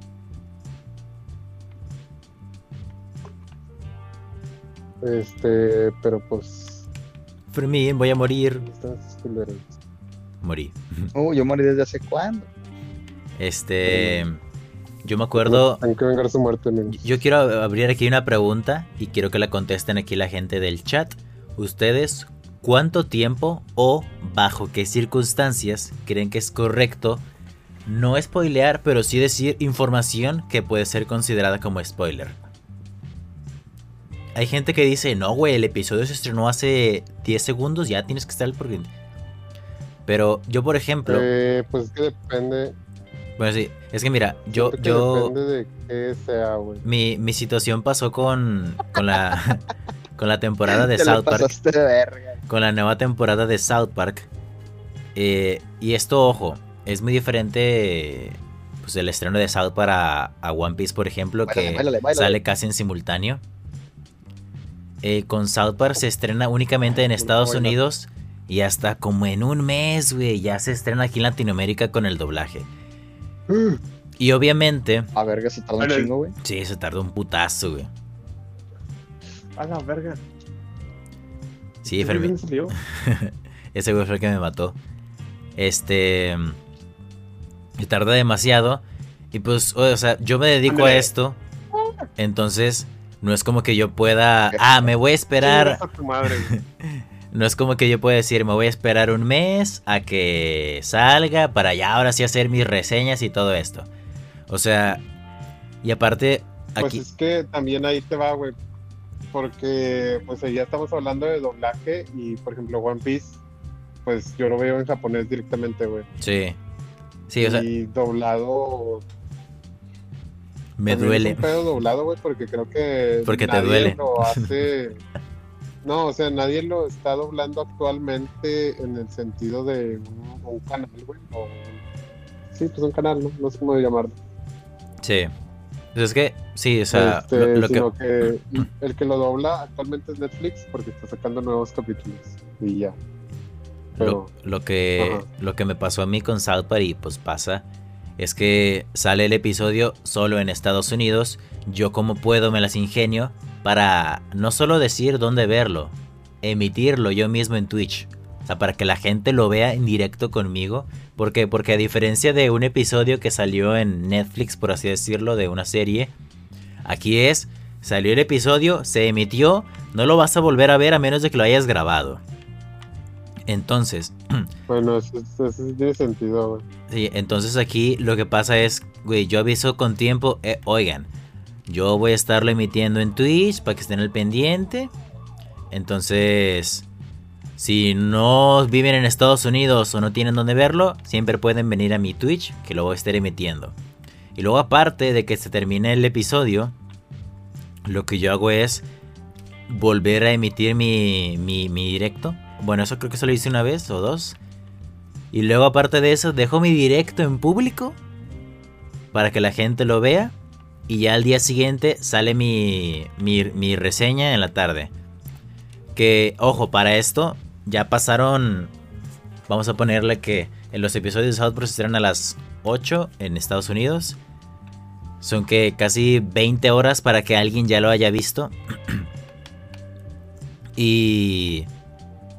Este, pero pues,
Fermín, voy a morir.
culeros.
Morí.
Uh, *laughs* yo morí desde hace cuándo.
Este. Yo me acuerdo.
Hay que vengar su muerte, amigos.
Yo quiero abrir aquí una pregunta y quiero que la contesten aquí la gente del chat. Ustedes, ¿cuánto tiempo o bajo qué circunstancias creen que es correcto no spoilear, pero sí decir información que puede ser considerada como spoiler? Hay gente que dice, no, güey, el episodio se estrenó hace 10 segundos, ya tienes que estar al corriente. Pero yo, por ejemplo,
Eh, pues es que depende.
bueno, sí, es que mira, yo,
que
yo,
Depende de qué sea, güey.
mi, mi situación pasó con, con la, *laughs* con la temporada de
Te
South Park.
de verga.
Con la nueva temporada de South Park. Eh, y esto, ojo, es muy diferente. Pues el estreno de South Park a, a One Piece, por ejemplo, que sale casi en simultáneo. Eh, con South Park se estrena únicamente en Estados. Unidos. Y hasta como en un mes, güey, ya se estrena aquí en Latinoamérica con el doblaje. Y obviamente,
A verga, se tarda un chingo, güey.
sí, se tardó un putazo, güey.
A la verga.
Sí,
¿Qué
Fermín. *laughs* Ese güey fue el que me mató. Este. Se tarda demasiado. Y pues, o sea, yo me dedico a esto. Entonces, no es como que yo pueda. Ah, me voy a esperar.
Chingas a tu madre. güey. *laughs*
No es como que yo pueda decir, me voy a esperar un mes a que salga para ya ahora sí hacer mis reseñas y todo esto. O sea, y aparte,
Pues
aquí.
es que también ahí te va, güey. Porque pues ahí ya estamos hablando de doblaje y por ejemplo One Piece pues yo lo veo en japonés directamente, güey.
Sí. Sí, o sea,
Y doblado.
Me
también
duele.
Es un pedo doblado, güey, porque creo que.
Porque te
nadie
duele.
Lo hace. *laughs* No, o sea, nadie lo está doblando actualmente en el sentido de un, un canal, güey. o- Sí, pues un canal, ¿no? No sé cómo llamarlo.
Sí. Pues es que, sí, o sea,
Este,
lo, lo que...
sino que... *clears throat* el que lo dobla actualmente es Netflix porque está sacando nuevos capítulos. Y ya.
Lo,
Pero,
lo que
Ajá.
lo que me pasó a mí con South Park y pues pasa es que sale el episodio solo en Estados Unidos. Yo como puedo me las ingenio para no solo decir dónde verlo, emitirlo yo mismo en Twitch. O sea, para que la gente lo vea en directo conmigo. ¿Por qué? Porque a diferencia de un episodio que salió en Netflix, por así decirlo, de una serie, aquí es, salió el episodio, se emitió, no lo vas a volver a ver a menos de que lo hayas grabado. Entonces, *clears throat*
bueno, eso, tiene sentido, güey.
Sí, entonces aquí lo que pasa es, güey, yo aviso con tiempo, eh, oigan, yo voy a estarlo emitiendo en Twitch para que estén al pendiente. Entonces, si no viven en Estados Unidos o no tienen dónde verlo, siempre pueden venir a mi Twitch, que lo voy a estar emitiendo. Y luego aparte de que se termine el episodio, lo que yo hago es volver a emitir mi, mi, mi directo. Bueno, eso creo que solo hice una vez o dos. Y luego aparte de eso, dejo mi directo en público para que la gente lo vea. Y ya al día siguiente sale mi, mi, mi reseña en la tarde. Que, ojo, para esto ya pasaron... Vamos a ponerle que en los episodios de South Park se a las 8 en Estados Unidos. Son que casi 20 horas para que alguien ya lo haya visto. *clears throat* y...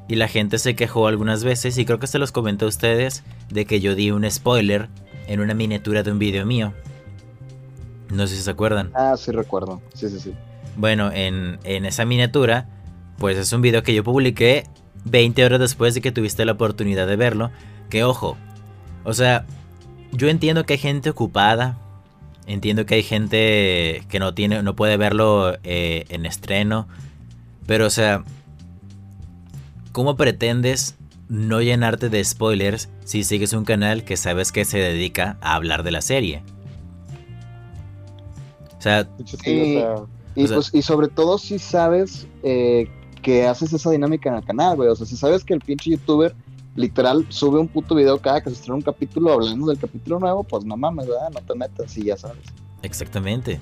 Y la gente se quejó algunas veces, y creo que se los comenté a ustedes, de que yo di un spoiler en una miniatura de un video mío. No sé si se acuerdan.
Ah, sí recuerdo. Sí, sí, sí.
Bueno, en, en esa miniatura, pues es un video que yo publiqué 20 horas después de que tuviste la oportunidad de verlo. Que ojo, o sea, yo entiendo que hay gente ocupada, entiendo que hay gente que no tiene, no puede verlo eh, en estreno, pero o sea, ¿cómo pretendes no llenarte de spoilers si sigues un canal que sabes que se dedica a hablar de la serie? O sea,
sí,
Sí.
o sea,
Y,
O sea-
pues, y sobre todo si sabes eh, que haces esa dinámica en el canal, güey. O sea, si sabes que el pinche youtuber literal sube un puto video cada que se estrena un capítulo hablando del capítulo nuevo, pues no mames, ¿verdad? No te metas y ya sabes.
Exactamente.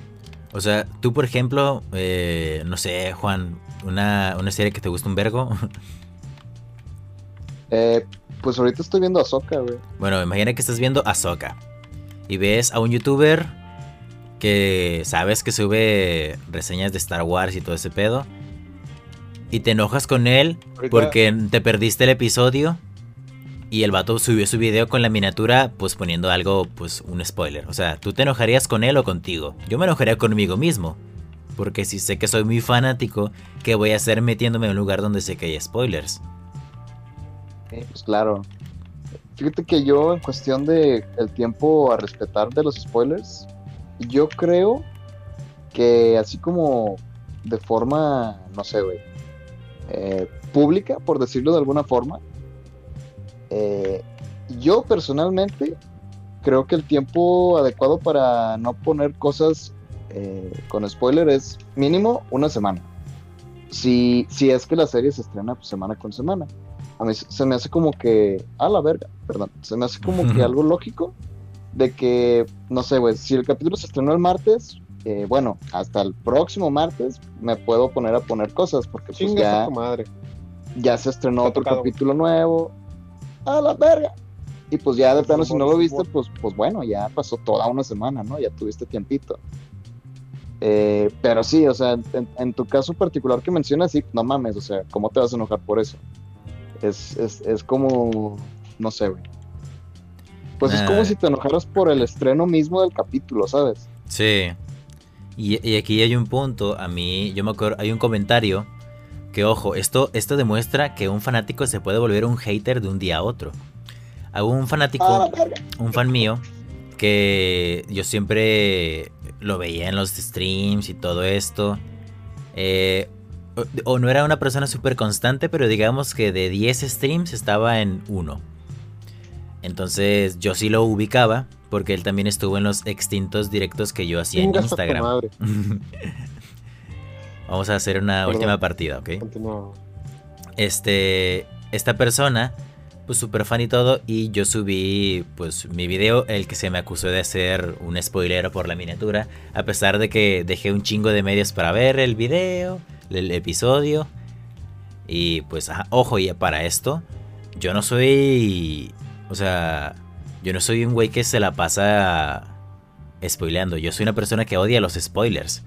O sea, tú, por ejemplo, eh, no sé, Juan, una, una serie que te gusta un vergo. *laughs*
Eh, pues ahorita estoy viendo a Soca, güey.
bueno, imagina que estás viendo Ahsoka y ves a un youtuber que sabes que sube reseñas de Star Wars y todo ese pedo. Y te enojas con él
ahorita-
porque te perdiste el episodio. Y el vato subió su video con la miniatura, pues poniendo algo, pues un spoiler. O sea, ¿tú te enojarías con él o contigo? Yo me enojaría conmigo mismo. Porque si sé que soy muy fanático, ¿qué voy a hacer metiéndome en un lugar donde sé que hay spoilers?
Pues claro. Fíjate que yo, en cuestión de el tiempo a respetar de los spoilers, yo creo que así como de forma, no sé, güey, eh, pública, por decirlo de alguna forma, eh, yo personalmente creo que el tiempo adecuado para no poner cosas eh, con spoiler es mínimo una semana. Si, si es que la serie se estrena pues, semana con semana a mí se- se me hace como que, a la verga, perdón, se me hace como que algo lógico de que, no sé, güey, si el capítulo se estrenó el martes, eh, bueno, hasta el próximo martes me puedo poner a poner cosas porque pues ya,
madre.
ya se estrenó
ha
otro
tocado.
capítulo nuevo, a la verga. Y pues ya de plano, si no lo viste, pues, pues bueno, ya pasó toda una semana, ¿no? Ya tuviste tiempito. Eh, pero sí, o sea, en, en tu caso particular que mencionas, sí, no mames, o sea, ¿cómo te vas a enojar por eso? Es, es, es como, no sé, güey. Pues es como si te enojaras por el estreno mismo del capítulo, ¿sabes?
Sí. Y, y aquí hay un punto, a mí, yo me acuerdo, hay un comentario que, ojo, esto, esto demuestra que un fanático se puede volver un hater de un día a otro. Hay un fanático,
Ah,
un fan mío, que yo siempre lo veía en los streams y todo esto. Eh, o, o no era una persona súper constante, pero digamos que de 10 streams estaba en uno. Entonces yo sí lo ubicaba, porque él también estuvo en los extintos directos que yo hacía en Instagram. *laughs* Vamos a hacer una
Perdón.
última partida, ¿ok? Este, esta persona, pues súper fan y todo, y yo subí, pues, mi video, el que se me acusó de hacer un spoilero por la miniatura, a pesar de que dejé un chingo de medios para ver el video, el episodio, y pues, ajá, ojo, y para esto, yo no soy, o sea, yo no soy un güey que se la pasa spoileando, yo soy una persona que odia los spoilers,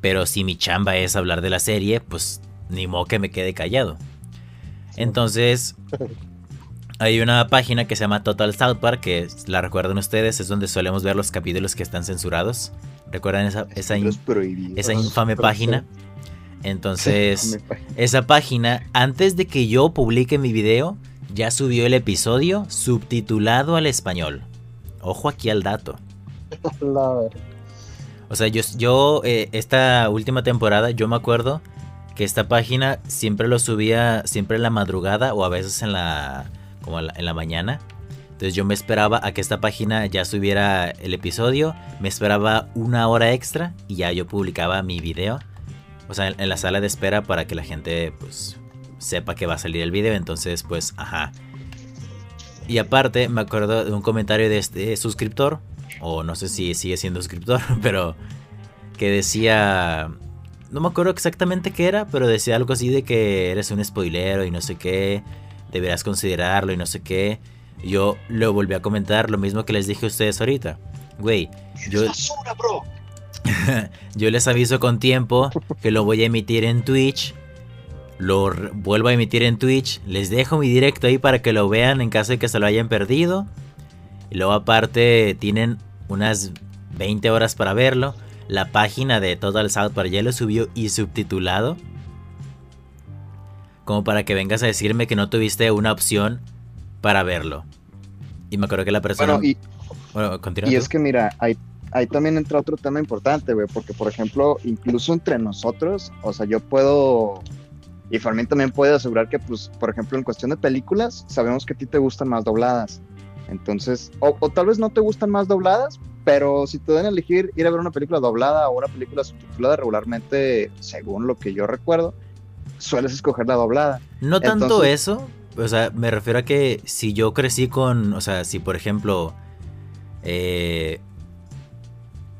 pero si mi chamba es hablar de la serie, pues, ni modo que me quede callado. Entonces, *laughs* hay una página que se llama Total South Park, que la recuerdan ustedes, es donde solemos ver los capítulos que están censurados. ¿Recuerdan esa, esa, in-
Los prohibidos.
esa infame página? Entonces, esa página, antes de que yo publique mi video, ya subió el episodio subtitulado al español. Ojo aquí al dato. *laughs* O sea, yo, yo eh, esta última temporada, yo me acuerdo que esta página siempre lo subía, siempre en la madrugada o a veces en la, como en la, mañana. Entonces yo me esperaba a que esta página ya subiera el episodio, me esperaba una hora extra y ya yo publicaba mi video. O sea, en, en la sala de espera para que la gente pues sepa que va a salir el video. Entonces pues, ajá. Y aparte me acuerdo de un comentario de este suscriptor, o no sé si sigue siendo suscriptor, *laughs* pero que decía, no me acuerdo exactamente qué era, pero decía algo así de que eres un spoilero y no sé qué, deberás considerarlo y no sé qué. Yo lo volví a comentar, lo mismo que les dije a ustedes ahorita. Güey, yo, *laughs* yo les aviso con tiempo que lo voy a emitir en Twitch. Lo vuelvo a emitir en Twitch. Les dejo mi directo ahí para que lo vean en caso de que se lo hayan perdido. Y luego aparte tienen unas 20 horas para verlo. La página de Total South Park ya lo subió y subtitulado. Como para que vengas a decirme que no tuviste una opción para verlo. Y me acuerdo que la persona...
Bueno, y,
Bueno, continúa
y es que mira, ahí, ahí también entra otro tema importante, güey, porque por ejemplo, incluso entre nosotros, o sea, yo puedo, y Fermín también puede asegurar que, pues, por ejemplo, en cuestión de películas, sabemos que a ti te gustan más dobladas. Entonces, o, o tal vez no te gustan más dobladas, pero si te dan a elegir ir a ver una película doblada o una película subtitulada regularmente, según lo que yo recuerdo, sueles escoger la doblada.
No tanto
Entonces-
eso, o sea, me refiero a que si yo crecí con, o sea, si por ejemplo, eh,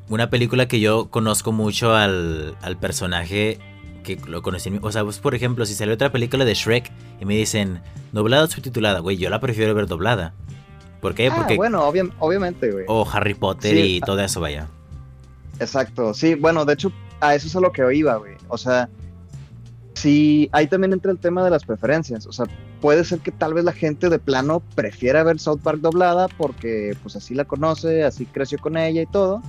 una película que yo conozco mucho al, al personaje que lo conocí, o sea, pues por ejemplo, si salió otra película de Shrek y me dicen doblada o subtitulada, güey, yo la prefiero ver doblada. ¿Por qué?
Ah,
Porque,
bueno, obvia- obviamente, güey.
o Harry Potter
Sí.
y todo eso, vaya.
Exacto, sí, bueno, de hecho, a eso es a lo que iba, güey. O sea, sí, ahí también entra el tema de las preferencias. O sea, puede ser que tal vez la gente de plano prefiera ver South Park doblada porque, pues, así la conoce, así creció con ella y todo.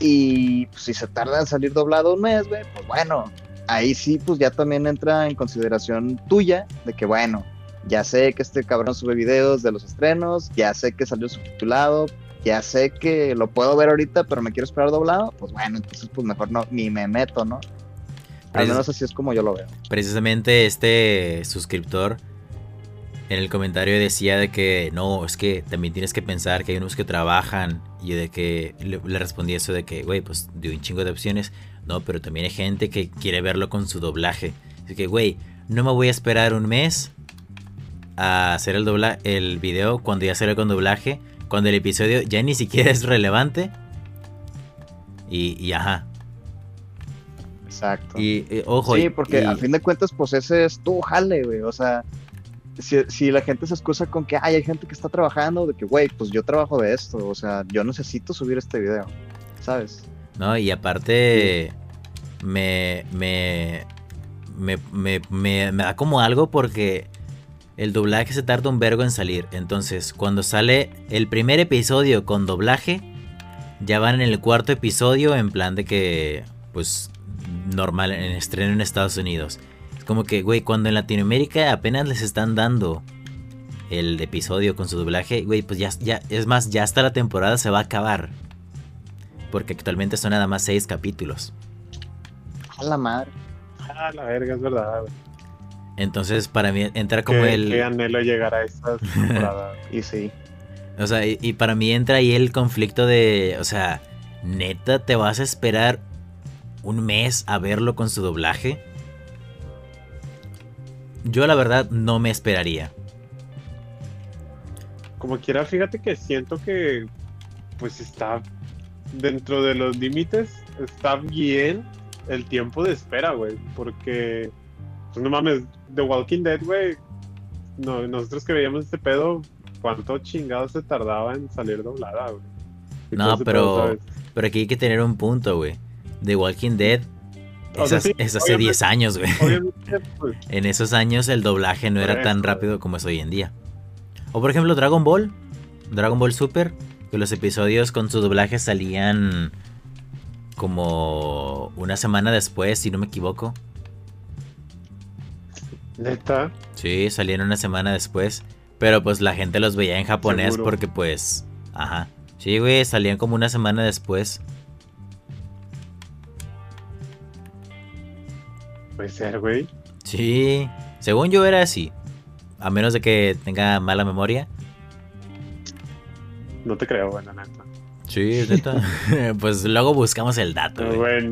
Y pues, si se tarda en salir doblado un mes, güey, pues bueno, ahí sí, pues ya también entra en consideración tuya de que, bueno, ya sé que este cabrón sube videos de los estrenos, ya sé que salió subtitulado, ya sé que lo puedo ver ahorita, pero me quiero esperar doblado, pues bueno, entonces pues mejor no, ni me meto, ¿no? Al menos así es como yo lo veo.
Precisamente este suscriptor en el comentario decía de que no, es que también tienes que pensar que hay unos que trabajan y de que le, le respondí eso de que, güey, pues dio un chingo de opciones. No, pero también hay gente que quiere verlo con su doblaje. Así que, güey, no me voy a esperar un mes a hacer el dobla el video cuando ya sale con doblaje, cuando el episodio ya ni siquiera es relevante. Y, y ajá.
Exacto.
Y eh, ojo.
sí, porque
y-
a fin de cuentas, pues ese es tu jale, güey. O sea, si, si la gente se excusa con que "Ay, hay gente que está trabajando, de que, güey, pues yo trabajo de esto, o sea, yo necesito subir este video, ¿sabes?
No, y aparte me, me, me, me, me- me da como algo porque el doblaje se tarda un vergo en salir. Entonces, cuando sale el primer episodio con doblaje, ya van en el cuarto episodio en plan de que, pues, normal, en estreno en Estados Unidos. Es como que, güey, cuando en Latinoamérica apenas les están dando el episodio con su doblaje, güey, pues ya, ya, es más, ya hasta la temporada se va a acabar. Porque actualmente son nada más seis capítulos.
A la madre.
Ah, la verga, es verdad, güey.
Entonces, para mí entra como
Qué-
el.
Qué anhelo llegar a esa *laughs* temporada.
Y sí.
O sea, y, y para mí entra ahí el conflicto de. O sea, neta, ¿te vas a esperar un mes a verlo con su doblaje? Yo, la verdad, no me esperaría.
Como quiera, fíjate que siento que pues está dentro de los límites, está bien el tiempo de espera, güey, porque pues no mames, The Walking Dead, güey, no, nosotros que veíamos este pedo, ¿cuánto chingado se tardaba en salir doblada, güey?
No, pero-. Pero aquí hay que tener un punto, güey. The Walking Dead es, hace-
sí,
es hace
obviamente.
10 años, güey.
Pues, *laughs*
En esos años el doblaje no era tan rápido como es hoy en día. O por ejemplo Dragon Ball, Dragon Ball Super, que los episodios con su doblaje salían como una semana después, si no me equivoco.
neta,
Sí, salieron una semana después. Pero pues la gente los veía en japonés
Seguro.
porque pues... Ajá. Sí, güey, salían como una semana después.
Puede ser, güey.
Sí, según yo era así. A menos de que tenga mala memoria.
No te creo, güey, la neta.
Sí, es neta. *laughs* pues luego buscamos el dato, güey.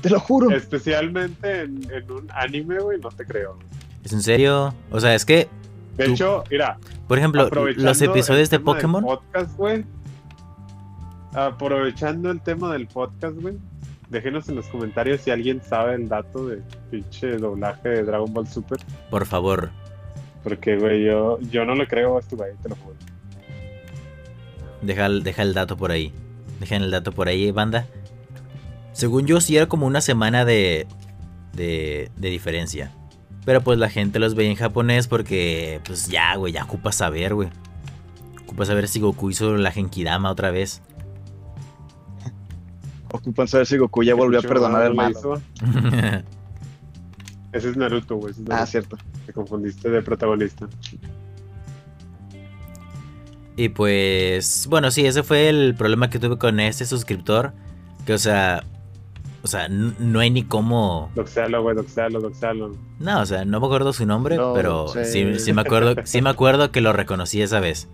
Te lo juro.
especialmente en, en un anime, güey, no te creo.
¿Es en serio? O sea, es que,
De
Tú-
hecho, mira,
por ejemplo, los episodios de Pokémon.
podcast, güey. Aprovechando el tema del podcast, güey. Déjenos en los comentarios si alguien sabe el dato de pinche doblaje de Dragon Ball Super.
Por favor.
Porque, güey, yo, yo no le creo a este güey, te lo juro.
Deja, el- deja el dato por ahí. Dejen el dato por ahí, banda. Según yo, sí era como una semana de, de, de diferencia. Pero pues la gente los veía en japonés porque, pues ya, güey, ya ocupa saber, güey. Ocupa saber si Goku hizo la Genkidama otra vez.
Ocupan saber si Goku ya volvió a perdonar malo.
hizo. *laughs* Ese es Naruto, güey. es
Ah, cierto.
Te confundiste de protagonista.
y pues, bueno, sí, ese fue el problema que tuve con este suscriptor. Que, o sea, o sea, no hay ni cómo...
Doxalo, güey, doxalo, doxalo.
No, o sea, no me acuerdo su nombre,
No,
pero
sí.
sí, sí me acuerdo, sí me acuerdo que lo reconocí esa vez.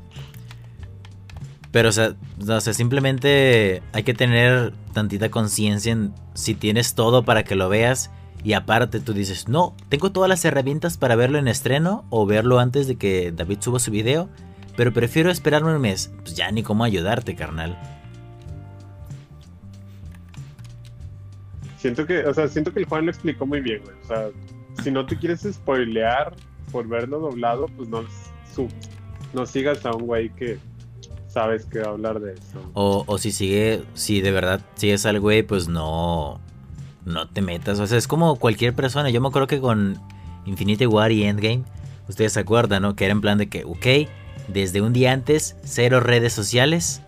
Pero, o sea, o sea, simplemente hay que tener tantita conciencia en si tienes todo para que lo veas. Y aparte tú dices, no, tengo todas las herramientas para verlo en estreno o verlo antes de que David suba su video. Pero prefiero esperarme un mes. Pues ya ni cómo ayudarte, carnal.
Siento que, o sea, siento que el Juan lo explicó muy bien, güey. O sea, si no te quieres spoilear por verlo doblado, pues no, su- no sigas a un güey que sabes que va a hablar de eso.
O, o si sigue, si de verdad sigues al güey, pues no, no te metas. O sea, es como cualquier persona. Yo me acuerdo que con Infinity War y Endgame, ustedes se acuerdan, ¿no? Que era en plan de que, ok, desde un día antes, cero redes sociales.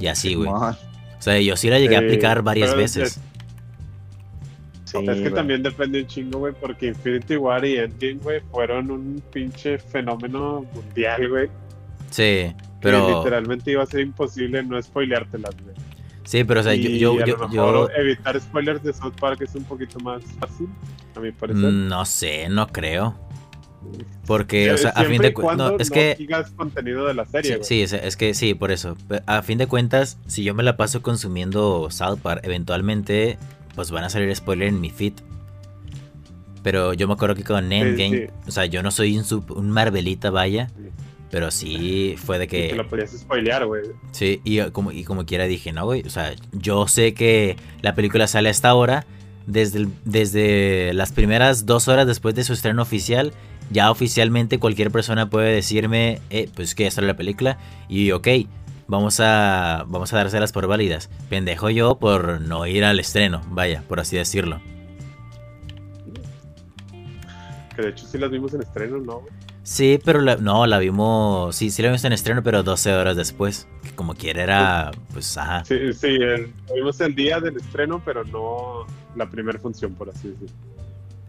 Y así, güey. O sea, yo sí la llegué a aplicar varias veces.
Sí,
es que también depende un chingo, güey, porque Infinity War y Endgame, güey, fueron un pinche fenómeno mundial, güey.
Sí,
Que
pero...
literalmente iba a ser imposible no spoileártelas, güey.
Sí, pero o sea, yo...
Y
yo,
a lo
yo-
mejor evitar spoilers de South Park es un poquito más fácil, a mi parecer.
no sé, no creo. Porque, o sea, a fin de cuentas... No, es
no
que...
contenido de la serie,
Sí, es, que sí, por eso. A fin de cuentas, si yo me la paso consumiendo South Park, eventualmente, pues van a salir spoilers en mi feed. Pero yo me acuerdo que con Endgame,
sí.
o sea, yo no soy un, sup- un Marvelita, vaya. Pero sí fue de
Y te
que.
lo podías spoilear, güey.
Sí, y como, y como quiera dije, no, güey. O sea, yo sé que la película sale a esta hora. Desde, el- desde las primeras dos horas después de su estreno oficial, ya oficialmente cualquier persona puede decirme, eh, pues que ya sale la película. Y ok, vamos a, vamos a dárselas por válidas. Pendejo yo por no ir al estreno, vaya, por así decirlo.
Que de hecho sí las vimos en estreno, ¿no? güey?
Sí, pero la- no, la vimos, sí, sí la vimos en estreno, pero 12 horas después. Que como quiera era, pues, ajá.
Sí, sí, el- la vimos el día del estreno, pero no la primera función, por así decirlo.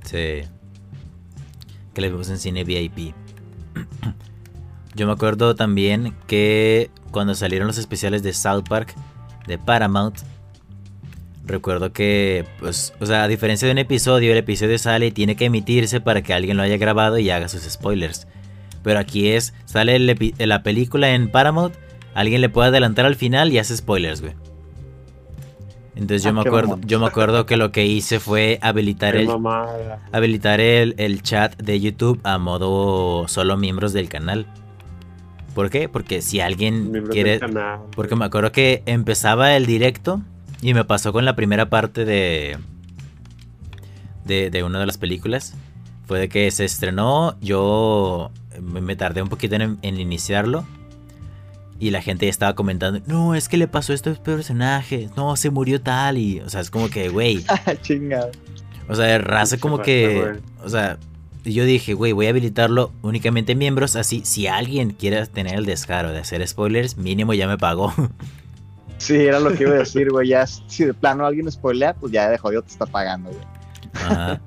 Sí. Que la vimos en cine VIP. *clears throat* Yo me acuerdo también que cuando salieron los especiales de South Park de Paramount, recuerdo que, pues, o sea, a diferencia de un episodio, el episodio sale y tiene que emitirse para que alguien lo haya grabado y haga sus spoilers. Pero aquí es, sale el la película en Paramount, alguien le puede adelantar al final y hace spoilers, güey. Entonces yo
Ah,
me acuerdo, yo me acuerdo que lo que hice fue habilitar
Qué
el, habilitar el, el chat de YouTube a modo solo miembros del canal. ¿Por qué? Porque si alguien
Miembros
quiere...
canal.
Porque me acuerdo que empezaba el directo y me pasó con la primera parte de, de, de una de las películas. Fue de que se estrenó, yo me tardé un poquito en, en iniciarlo. Y la gente ya estaba comentando, no, es que le pasó esto a este personaje, no, se murió tal. Y, o sea, es como que, güey, *laughs*
Chingada.
o sea, raza como que. O sea, yo dije, güey, voy a habilitarlo únicamente en miembros. Así, si alguien quiere tener el descaro de hacer spoilers, mínimo ya me pagó. *laughs*
Sí, era lo que iba a decir, güey. Ya, si de plano alguien spoilea, pues ya de jodido te está pagando, güey.
Ajá.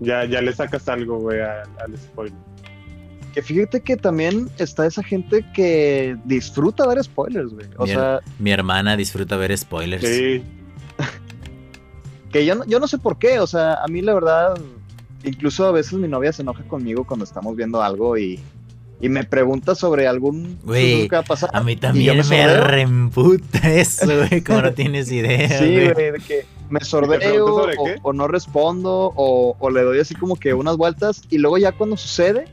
Ya, ya le sacas algo, güey, al, al spoiler.
Que fíjate que también está esa gente que disfruta dar spoilers, güey. O
Bien.
sea,
Mi hermana disfruta ver spoilers.
Sí, *laughs*
que yo no, yo no sé por qué. O sea, a mí la verdad, incluso a veces mi novia se enoja conmigo cuando estamos viendo algo y, y me pregunta sobre algún
Güey,
que va a pasar.
A mí también me
sordeo.
reemputa eso, *laughs* güey, como no tienes idea.
Sí,
güey.
de que me sordeo o, o no respondo o, o le doy así como que unas vueltas y luego ya cuando sucede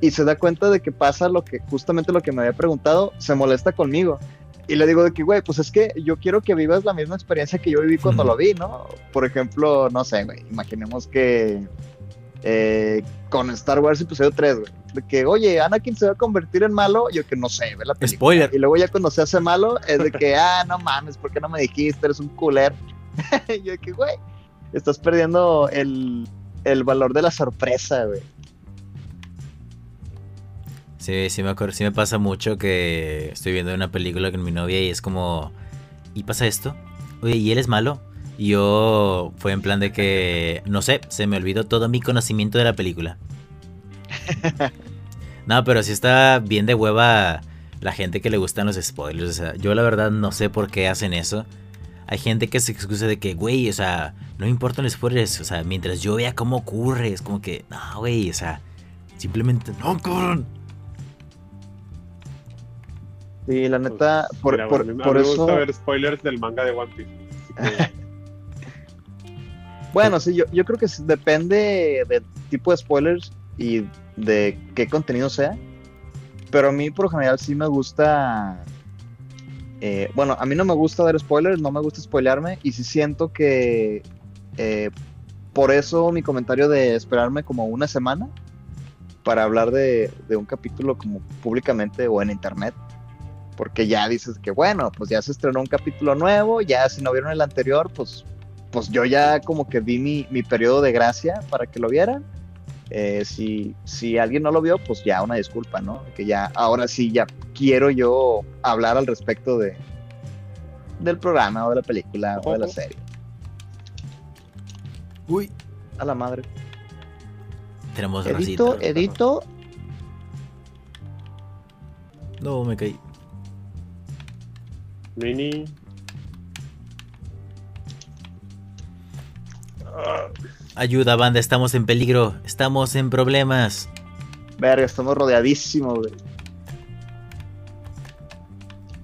y se da cuenta de que pasa lo que justamente lo que me había preguntado, se molesta conmigo. Y le digo de que, güey, pues es que yo quiero que vivas la misma experiencia que yo viví cuando
Ujú.
lo vi, ¿no? Por ejemplo, no sé, güey, imaginemos que eh, con Star Wars episodio 3, güey, de que, oye, Anakin se va a convertir en malo, yo que no sé, ve la película.
Spoiler.
Y luego ya cuando se hace malo, es de que, ah, no mames, ¿por qué no me dijiste? Eres un culero. y *laughs* yo de que, güey, estás perdiendo el, el valor de la sorpresa, güey.
Sí, sí me acuerdo, sí me pasa mucho que estoy viendo una película con mi novia y es como, ¿y pasa esto? Oye, ¿y él es malo? Y yo fue en plan de que, no sé, se me olvidó todo mi conocimiento de la película. *laughs* no, pero sí está bien de hueva la gente que le gustan los spoilers. O sea, yo la verdad no sé por qué hacen eso. Hay gente que se excusa de que, güey, o sea, no me importan los spoilers. O sea, mientras yo vea cómo ocurre, es como que, no, güey, o sea, simplemente, no, cabrón.
Sí, la neta,
Pues,
por,
mira,
por-
güey, a mí
por
me
eso.
gusta ver spoilers del manga de One Piece. *laughs*
Bueno, sí, yo, yo creo que depende del tipo de spoilers y de qué contenido sea. Pero a mí, por lo general, sí me gusta. eh, bueno, a mí no me gusta dar spoilers, no me gusta spoilearme. Y sí siento que. eh, por eso mi comentario de esperarme como una semana para hablar de, de un capítulo como públicamente o en internet. Porque ya dices que, bueno, pues ya se estrenó un capítulo nuevo, ya si no vieron el anterior, pues pues yo ya como que vi mi, mi periodo de gracia para que lo vieran. Eh, si, si alguien no lo vio, pues ya una disculpa, ¿no? Que ya, ahora sí, ya quiero yo hablar al respecto de del programa o de la película o de la serie.
Uy,
A la madre.
tenemos
Edito,
racita.
edito.
No, me caí.
Mini.
Ayuda, banda, estamos en peligro. Estamos en problemas.
Verga, estamos rodeadísimos, güey.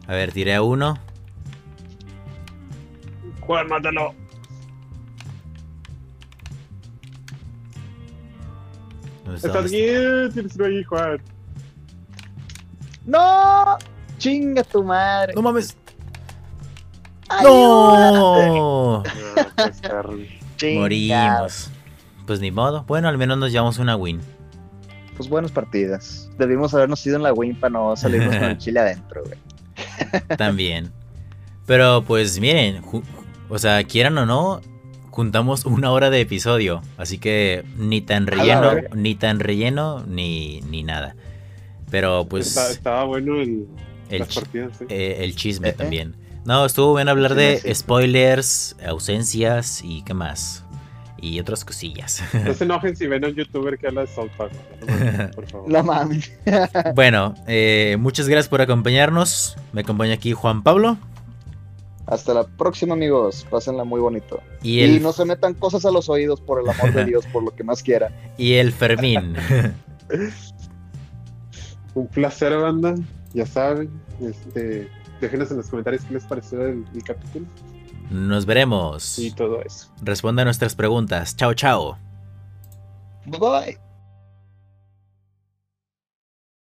A ver, tiré a uno.
Juan, mátalo. Estás
¿Dónde
bien, tienes ahí, Juan.
¡No! ¡Chinga tu madre!
¡No mames!
¡Ayúdate!
¡No! *laughs*
Ah, pues,
Morimos. Pues ni modo. Bueno, al menos nos llevamos una win.
Pues buenas partidas. Debimos habernos ido en la win para no salirnos con el chile *laughs* adentro, güey. *laughs*
También. Pero pues miren, o sea, quieran o no, juntamos una hora de episodio. Así que ni tan relleno, ni tan relleno, ni, ni nada. Pero pues
Está- estaba bueno el,
el,
las
chi-
partidas, sí.
eh, el chisme
Eh, eh.
también. No, estuvo bien hablar de
sí.
spoilers, ausencias y qué más. Y otras cosillas.
No se *laughs* enojen si ven a un youtuber que habla de South Park. Por favor.
La mami. *laughs*
bueno, eh, muchas gracias por acompañarnos. Me acompaña aquí Juan Pablo.
Hasta la próxima, amigos. Pásenla muy bonito.
Y
no se metan cosas a los oídos, por el amor de *laughs* Dios, por lo que más quieran.
y el Fermín.
Un placer, banda. Ya saben. Este, déjenos en los comentarios qué les pareció el, el capítulo
Nos veremos.
y todo eso.
Responda a nuestras preguntas. Chao, chao.
Bye bye.